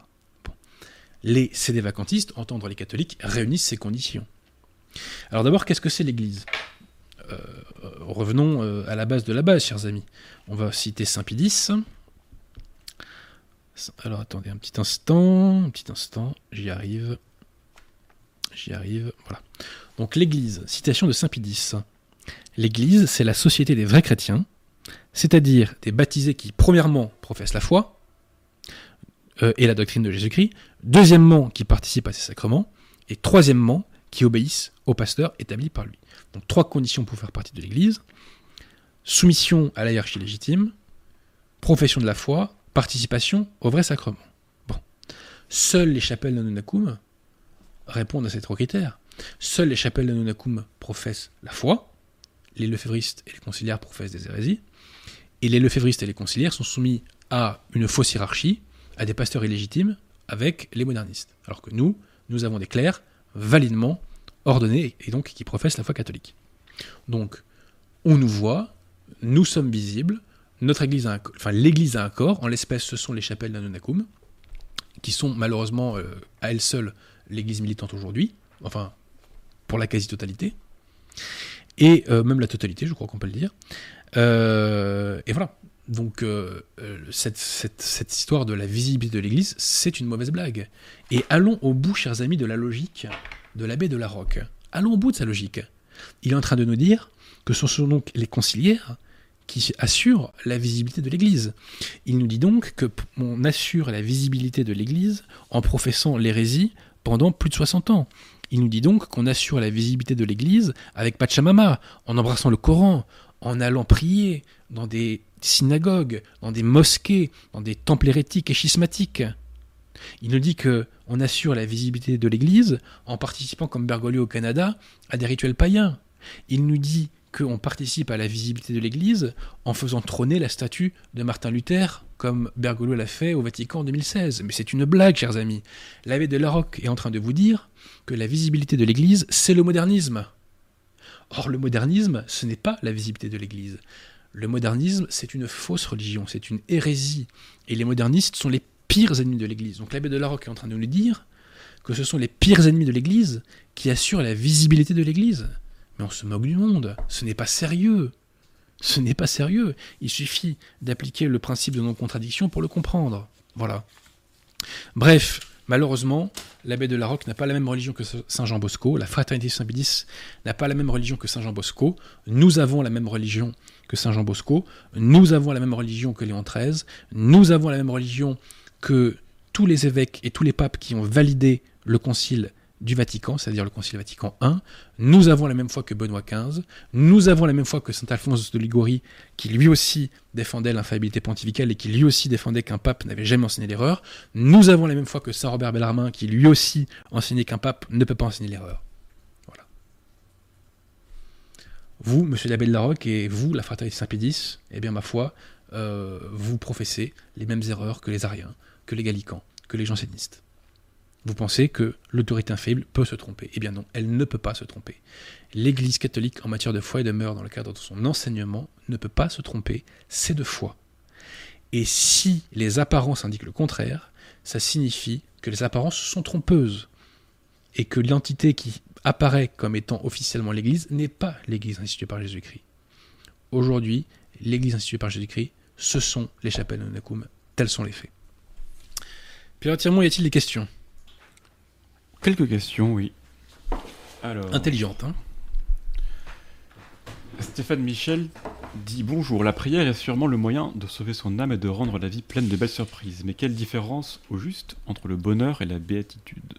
Les sédévacantistes, entendre les catholiques, réunissent ces conditions. Alors d'abord, qu'est-ce que c'est l'Église? Euh, euh, Revenons euh, à la base de la base, chers amis. On va citer Saint X. Alors attendez un petit instant, un petit instant, j'y arrive. J'y arrive, voilà. Donc l'Église, citation de Saint X. L'Église, c'est la société des vrais chrétiens, c'est-à-dire des baptisés qui, premièrement, professent la foi euh, et la doctrine de Jésus-Christ, deuxièmement, qui participent à ses sacrements, et troisièmement, qui obéissent au pasteur établi par lui. Donc trois conditions pour faire partie de l'Église soumission à la hiérarchie légitime, profession de la foi, participation au vrai sacrement. Bon. Seules les chapelles d'Anunnakum répondent à ces trois critères. Seules les chapelles d'Anunnakum professent la foi, les lefévristes et les conciliaires professent des hérésies, et les lefévristes et les conciliaires sont soumis à une fausse hiérarchie, à des pasteurs illégitimes, avec les modernistes. Alors que nous, nous avons des clercs validement ordonnés et donc qui professent la foi catholique. Donc, on nous voit, nous sommes visibles, notre église a enfin l'église a un corps, en l'espèce ce sont les chapelles d'Anunnakum, qui sont malheureusement euh, à elles seules l'église militante aujourd'hui, enfin pour la quasi-totalité, et euh, même la totalité, je crois qu'on peut le dire. Euh, et voilà. Donc euh, cette, histoire de la visibilité de l'église, c'est une mauvaise blague. Et allons au bout, chers amis, de la logique de l'abbé de la Roque. Allons au bout de sa logique. Il est en train de nous dire que ce sont donc les conciliaires qui assurent la visibilité de l'Église. Il nous dit donc que on assure la visibilité de l'Église en professant l'hérésie pendant plus de 60 ans. Il nous dit donc qu'on assure la visibilité de l'Église avec Pachamama, en embrassant le Coran, en allant prier dans des synagogues, dans des mosquées, dans des temples hérétiques et schismatiques. Il nous dit que on assure la visibilité de l'Église en participant comme Bergoglio au Canada à des rituels païens. Il nous dit qu'on participe à la visibilité de l'Église en faisant trôner la statue de Martin Luther, comme Bergoglio l'a fait au Vatican en 2016. Mais c'est une blague, chers amis. L'abbé de Larocque est en train de vous dire que la visibilité de l'Église, c'est le modernisme. Or, le modernisme, ce n'est pas la visibilité de l'Église. Le modernisme, c'est une fausse religion, c'est une hérésie. Et les modernistes sont les pires ennemis de l'Église. Donc l'abbé de Larocque est en train de nous dire que ce sont les pires ennemis de l'Église qui assurent la visibilité de l'Église. On se moque du monde. Ce n'est pas sérieux. Ce n'est pas sérieux. Il suffit d'appliquer le principe de non-contradiction pour le comprendre. Voilà. Bref, malheureusement, l'abbé de Larocque n'a pas la même religion que Saint Jean Bosco. La fraternité Saint-Pédis n'a pas la même religion que Saint Jean Bosco. Nous avons la même religion que Saint Jean Bosco. Nous avons la même religion que Léon XIII. Nous avons la même religion que tous les évêques et tous les papes qui ont validé le concile du Vatican, c'est-à-dire le Concile Vatican I. Nous avons la même foi que Benoît XV. Nous avons la même foi que saint Alphonse de Liguori, qui lui aussi défendait l'infaillibilité pontificale et qui lui aussi défendait qu'un pape n'avait jamais enseigné l'erreur. Nous avmin la même foi que saint Robert Bellarmin, qui lui aussi enseignait qu'un pape ne peut pas enseigner l'erreur. Voilà. Vous, monsieur l'abbé de Larocque, et vous, la fraternité Saint-Pédis, eh bien, ma foi, euh, vous professez les mêmes erreurs que les Ariens, que les Gallicans, que les jansénistes. Vous pensez que l'autorité infaillible peut se tromper Eh bien non, elle ne peut pas se tromper. L'Église catholique en matière de foi et de mœurs dans le cadre de son enseignement ne peut pas se tromper, c'est de foi. Et si les apparences indiquent le contraire, ça signifie que les apparences sont trompeuses et que l'entité qui apparaît comme étant officiellement l'Église n'est pas l'Église instituée par Jésus-Christ. Aujourd'hui, l'Église instituée par Jésus-Christ, ce sont les chapelles de Nacum, tels sont les faits. Puis entièrement, y a-t-il des questions? Quelques questions, oui. Alors... Intelligente, hein Stéphane Michel dit Bonjour, la prière est sûrement le moyen de sauver son âme et de rendre la vie pleine de belles surprises. Mais quelle différence, au juste, entre le bonheur et la béatitude?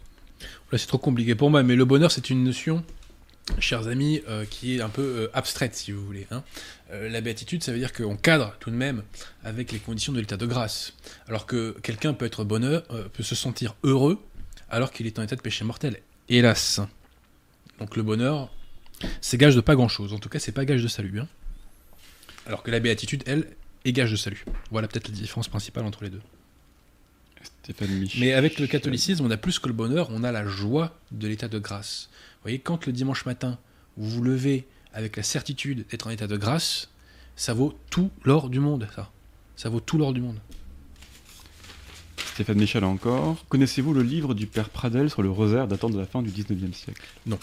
Là, c'est trop compliqué pour moi, mais le bonheur, c'est une notion, chers amis, euh, qui est un peu euh, abstraite, si vous voulez. Hein. Euh, la béatitude, ça veut dire qu'on cadre tout de même avec les conditions de l'état de grâce. Alors que quelqu'un peut être bonheur, peut se sentir heureux alors qu'il est en état de péché mortel. Hélas. Donc le bonheur, c'est gage de pas grand-chose. En tout cas, c'est pas gage de salut. Hein. Alors que la béatitude, elle, est gage de salut. Voilà peut-être la différence principale entre les deux. Mais avec le catholicisme, on a plus que le bonheur, on a la joie de l'état de grâce. Vous voyez, quand le dimanche matin, vous vous levez avec la certitude d'être en état de grâce, ça vaut tout l'or du monde, ça. Ça vaut tout l'or du monde. Stéphane Michel encore. Connaissez-vous le livre du père Pradel sur le rosaire datant de la fin du 19e siècle? Non.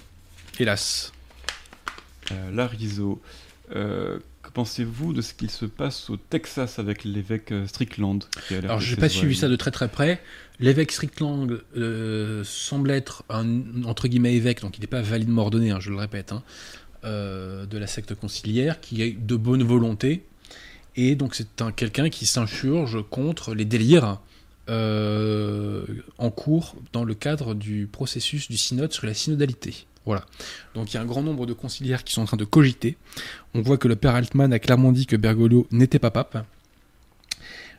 Hélas. Euh, Larizo. Euh, que pensez-vous de ce qu'il se passe au Texas avec l'évêque euh, Strickland Alors, je n'ai pas suivi ça de très très près. L'évêque Strickland euh, semble être un entre guillemets évêque, donc il n'est pas validement ordonné, hein, je le répète, hein, de la secte conciliaire, qui est de bonne volonté. Et donc, c'est un quelqu'un qui s'insurge contre les délires euh, en cours dans le cadre du processus du synode sur la synodalité. Voilà. Donc il y a un grand nombre de conciliaires qui sont en train de cogiter. On voit que le père Altman a clairement dit que Bergoglio n'était pas pape.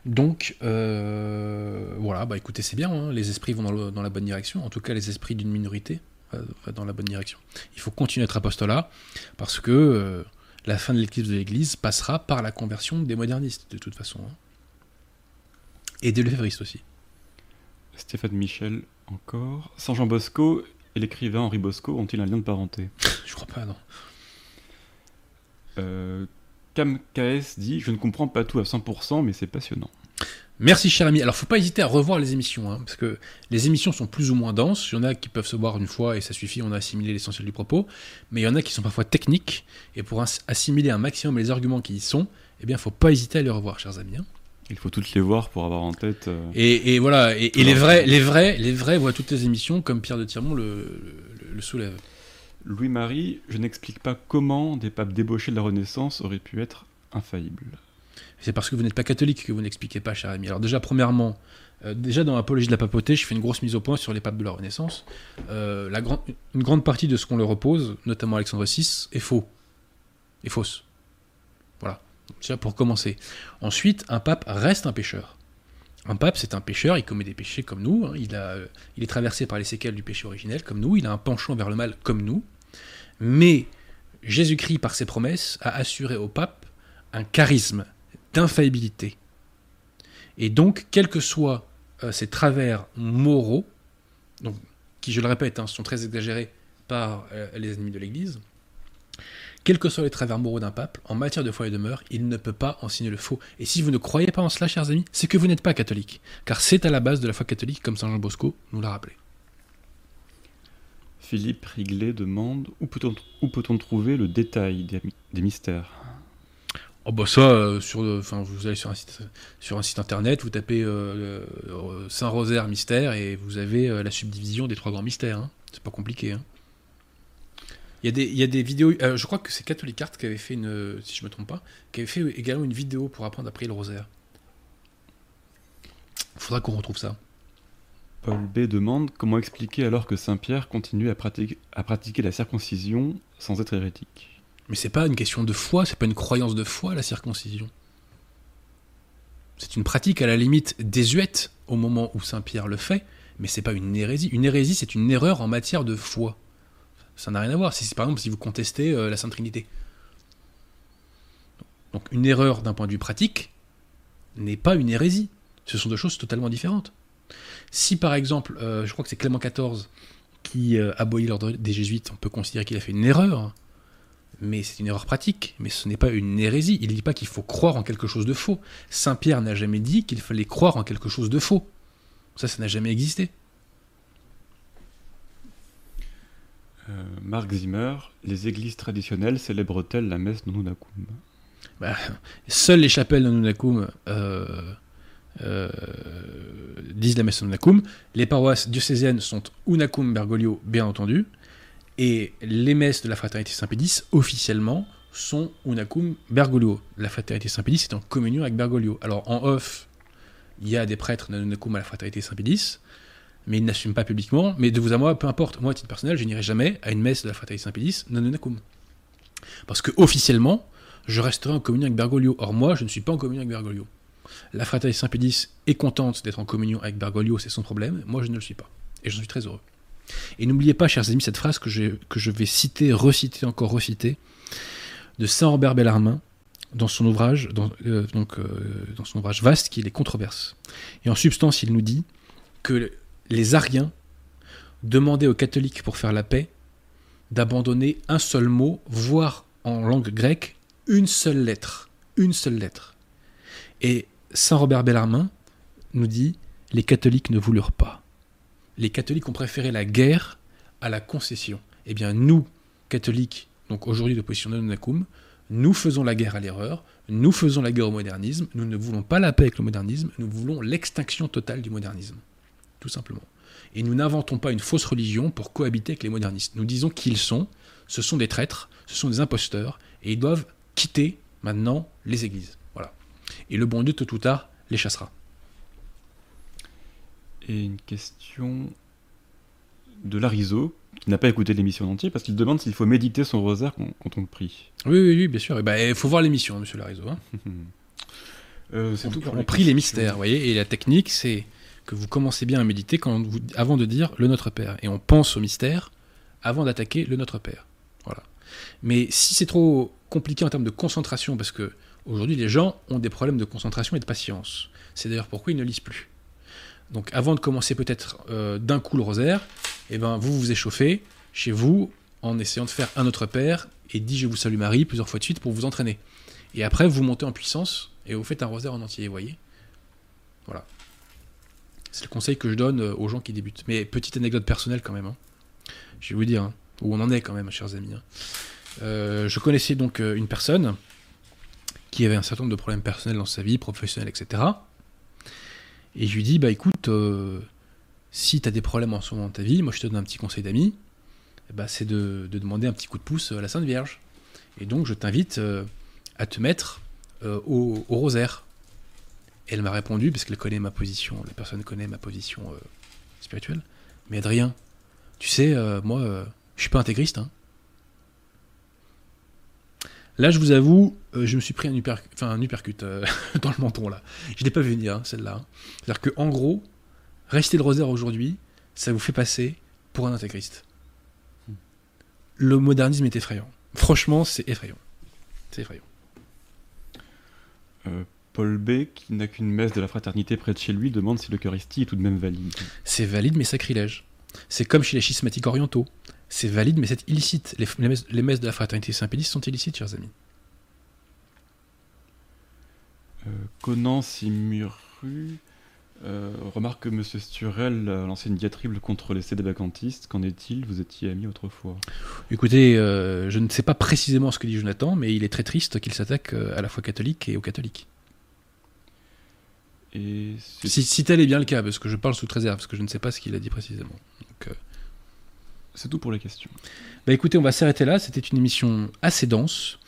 Donc euh, voilà, bah écoutez, c'est bien, hein. les esprits vont dans, la bonne direction, en tout cas les esprits d'une minorité euh, vont dans la bonne direction. Il faut continuer notre apostolat parce que la fin de l'éclipse de l'Église passera par la conversion des modernistes de toute façon. Hein. Et des lefévristes aussi. Stéphane Michel, encore. Saint Jean Bosco et l'écrivain Henri Bosco ont-ils un lien de parenté? Je crois pas, non. Euh, Cam KS dit Je ne comprends pas tout à 100%, mais c'est passionnant. Merci, cher ami. Alors, faut pas hésiter à revoir les émissions, hein, parce que les émissions sont plus ou moins denses. Il y en a qui peuvent se voir une fois et ça suffit, on a assimilé l'essentiel du propos. Mais il y en a qui sont parfois techniques, et pour assimiler un maximum les arguments qui y sont, eh bien, faut pas hésiter à les revoir, chers amis. Hein. Il faut toutes les voir pour avoir en tête. Euh, et, voilà, et, les vrais, les vrais, les vrais voient toutes les émissions comme Pierre de Tirmont le, soulève. Louis-Marie, je n'explique pas comment des papes débauchés de la Renaissance auraient pu être infaillibles. C'est parce que vous n'êtes pas catholique que vous n'expliquez pas, cher ami. Alors déjà, premièrement, euh, déjà dans l'apologie de la papauté, je fais une grosse mise au point sur les papes de la Renaissance. Euh, la une grande partie de ce qu'on leur repose, notamment Alexandre VI, est faux, est fausse. Déjà pour commencer. Ensuite, un pape reste un pécheur. Un pape, c'est un pécheur, il commet des péchés comme nous, hein. il, a, il est traversé par les séquelles du péché originel comme nous, il a un penchant vers le mal comme nous, mais Jésus-Christ, par ses promesses, a assuré au pape un charisme d'infaillibilité. Et donc, quels que soient euh, ces travers moraux, qui, je le répète, hein, sont très exagérés par euh, les ennemis de l'Église, quels que soient les travers moraux d'un pape, en matière de foi et de mœurs, il ne peut pas enseigner le faux. Et si vous ne croyez pas en cela, chers amis, c'est que vous n'êtes pas catholique. Car c'est à la base de la foi catholique, comme Saint Jean Bosco nous l'a rappelé. Philippe Riglet demande où peut-on trouver le détail des, des mystères? Oh bah ça, euh, sur, enfin vous allez sur un site, sur un site internet, vous tapez euh, euh, Saint Rosaire mystère et vous avez euh, la subdivision des trois grands mystères. hein. C'est pas compliqué. hein. Il y, a des, il y a des vidéos. euh, je crois que c'est Catholic Art qui avait fait une, euh, si je me trompe pas, qui avait fait également une vidéo pour apprendre à prier le rosaire. Faudra qu'on retrouve ça. Paul B demande comment expliquer alors que Saint Pierre continue à pratiquer, à pratiquer la circoncision sans être hérétique? Mais c'est pas une question de foi, c'est pas une croyance de foi la circoncision. C'est une pratique à la limite désuète au moment où Saint Pierre le fait, mais c'est pas une hérésie. Une hérésie, c'est une erreur en matière de foi. Ça n'a rien à voir. Si, par exemple si vous contestez euh, la Sainte Trinité. Donc une erreur d'un point de vue pratique n'est pas une hérésie. Ce sont deux choses totalement différentes. Si par exemple, euh, je crois que c'est Clément XIV qui euh, abolit l'ordre des Jésuites, on peut considérer qu'il a fait une erreur mais c'est une erreur pratique, mais ce n'est pas une hérésie. Il ne dit pas qu'il faut croire en quelque chose de faux. Saint Pierre n'a jamais dit qu'il fallait croire en quelque chose de faux. Ça, ça n'a jamais existé. Marc Zimmer, les églises traditionnelles célèbrent-elles la messe non unacum Bah, seules les chapelles non unacum euh, euh, disent la messe non unacum. Les paroisses diocésaines sont unacum bergoglio, bien entendu. Et les messes de la fraternité Saint-Pédis, officiellement, sont unacum bergoglio. La fraternité Saint-Pédis est en communion avec Bergoglio. Alors en off, il y a des prêtres non unacum à la fraternité Saint-Pédis, mais ils n'assument pas publiquement. Mais de vous à moi, peu importe. Moi, à titre personnel, je n'irai jamais à une messe de la fraternité Saint-Pédis non unacum. Parce que officiellement, je resterai en communion avec Bergoglio. Or moi, je ne suis pas en communion avec Bergoglio. La fraternité Saint-Pédis est contente d'être en communion avec Bergoglio, c'est son problème. Moi, je ne le suis pas. Et j'en suis très heureux. Et n'oubliez pas, chers amis, cette phrase que je, que je vais citer, reciter, encore reciter, de Saint-Robert Bellarmin, dans son ouvrage, euh, donc, euh, dans son ouvrage vaste, qui est Les Controverses. Et en substance, il nous dit que les Ariens demandaient aux catholiques, pour faire la paix, d'abandonner un seul mot, voire en langue grecque, une seule lettre. Une seule lettre. Et Saint-Robert Bellarmin nous dit les catholiques ne voulurent pas. Les catholiques ont préféré la guerre à la concession. Eh bien, nous, catholiques, donc aujourd'hui d'opposition non unacum, nous faisons la guerre à l'erreur, nous faisons la guerre au modernisme, nous ne voulons pas la paix avec le modernisme, nous voulons l'extinction totale du modernisme. Tout simplement. Et nous n'inventons pas une fausse religion pour cohabiter avec les modernistes. Nous disons qui ils sont, ce sont des traîtres, ce sont des imposteurs, et ils doivent quitter maintenant les églises. Voilà. Et le bon Dieu, tôt ou tard, les chassera. Et une question de Larizo, qui n'a pas écouté l'émission en entier, parce qu'il demande s'il faut méditer son rosaire quand, on le prie. Oui, oui, oui, bien sûr. Il ben, faut voir l'émission, monsieur Larizo. Hein. Euh, On, tout prie les mystères, vous voyez. Et la technique, c'est que vous commencez bien à méditer avant de dire le Notre Père. Et on pense au mystère avant d'attaquer le Notre Père. Voilà. Mais si c'est trop compliqué en termes de concentration, parce que aujourd'hui les gens ont des problèmes de concentration et de patience. C'est d'ailleurs pourquoi ils ne lisent plus. Donc avant de commencer peut-être euh, d'un coup le rosaire, eh ben, vous vous échauffez chez vous en essayant de faire un Notre Père et dit Je vous salue Marie plusieurs fois de suite pour vous entraîner. Et après vous montez en puissance et vous faites un rosaire en entier, vous voyez? Voilà. C'est le conseil que je donne euh, aux gens qui débutent. Mais petite anecdote personnelle quand même. hein. Je vais vous dire hein, où on en est quand même, chers amis. hein. Euh, je connaissais donc euh, une personne qui avait un certain nombre de problèmes personnels dans sa vie, professionnelle, etc. Et je lui dis, bah écoute, si tu as des problèmes en ce moment dans ta vie, moi je te donne un petit conseil d'ami, ben, c'est de, de demander un petit coup de pouce à la Sainte Vierge. Et donc je t'invite à te mettre au rosaire. Et elle m'a répondu, parce qu'elle connaît ma position, la personne connaît ma position euh, spirituelle. Mais Adrien, tu sais, euh, moi, euh, je suis pas intégriste. Hein. Là, je vous avoue, euh, je me suis pris un, enfin, un uppercut euh, dans le menton, là. Je l'ai pas vu venir, hein, celle-là. hein. C'est-à-dire que, en gros, rester le rosaire aujourd'hui, ça vous fait passer pour un intégriste. Le modernisme est effrayant. Franchement, c'est effrayant. C'est effrayant. Paul B, qui n'a qu'une messe de la fraternité près de chez lui, demande si l'Eucharistie est tout de même valide. C'est valide, mais sacrilège. C'est comme chez les schismatiques orientaux. C'est valide, mais c'est illicite. Les, les messes, les messes de la fraternité Saint-Pédis sont illicites, chers amis. Euh, Conan Simuru euh, remarque que M. Sturel a lancé une diatribe contre les cédébacantistes. Qu'en est-il Vous étiez amis autrefois. Écoutez, euh, je ne sais pas précisément ce que dit Jonathan, mais il est très triste qu'il s'attaque à la foi catholique et aux catholiques. Et Si, si tel est bien le cas, parce que je parle sous réserve, parce que je ne sais pas ce qu'il a dit précisément. Euh, c'est tout pour les questions. Bah écoutez, on va s'arrêter là. C'était une émission assez dense.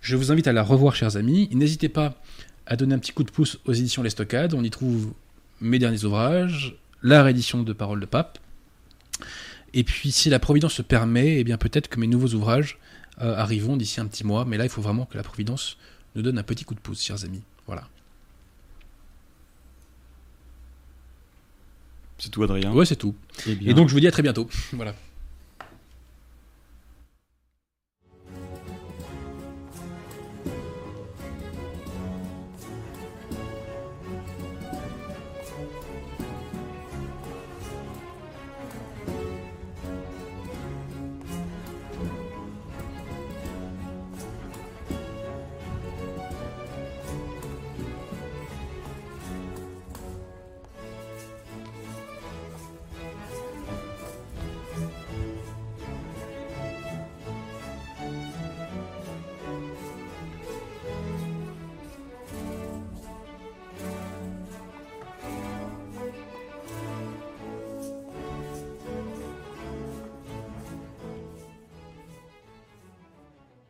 Je vous invite à la revoir, chers amis. N'hésitez pas à donner un petit coup de pouce aux éditions Les Stockades. On y trouve mes derniers ouvrages, la réédition de Paroles de Pape. Et puis, si la Providence se permet, eh bien peut-être que mes nouveaux ouvrages euh, arriveront d'ici un petit mois. Mais là, il faut vraiment que la Providence nous donne un petit coup de pouce, chers amis. Voilà. C'est tout, Adrien. Ouais, c'est tout. Eh bien, Et donc, je vous dis à très bientôt. Voilà.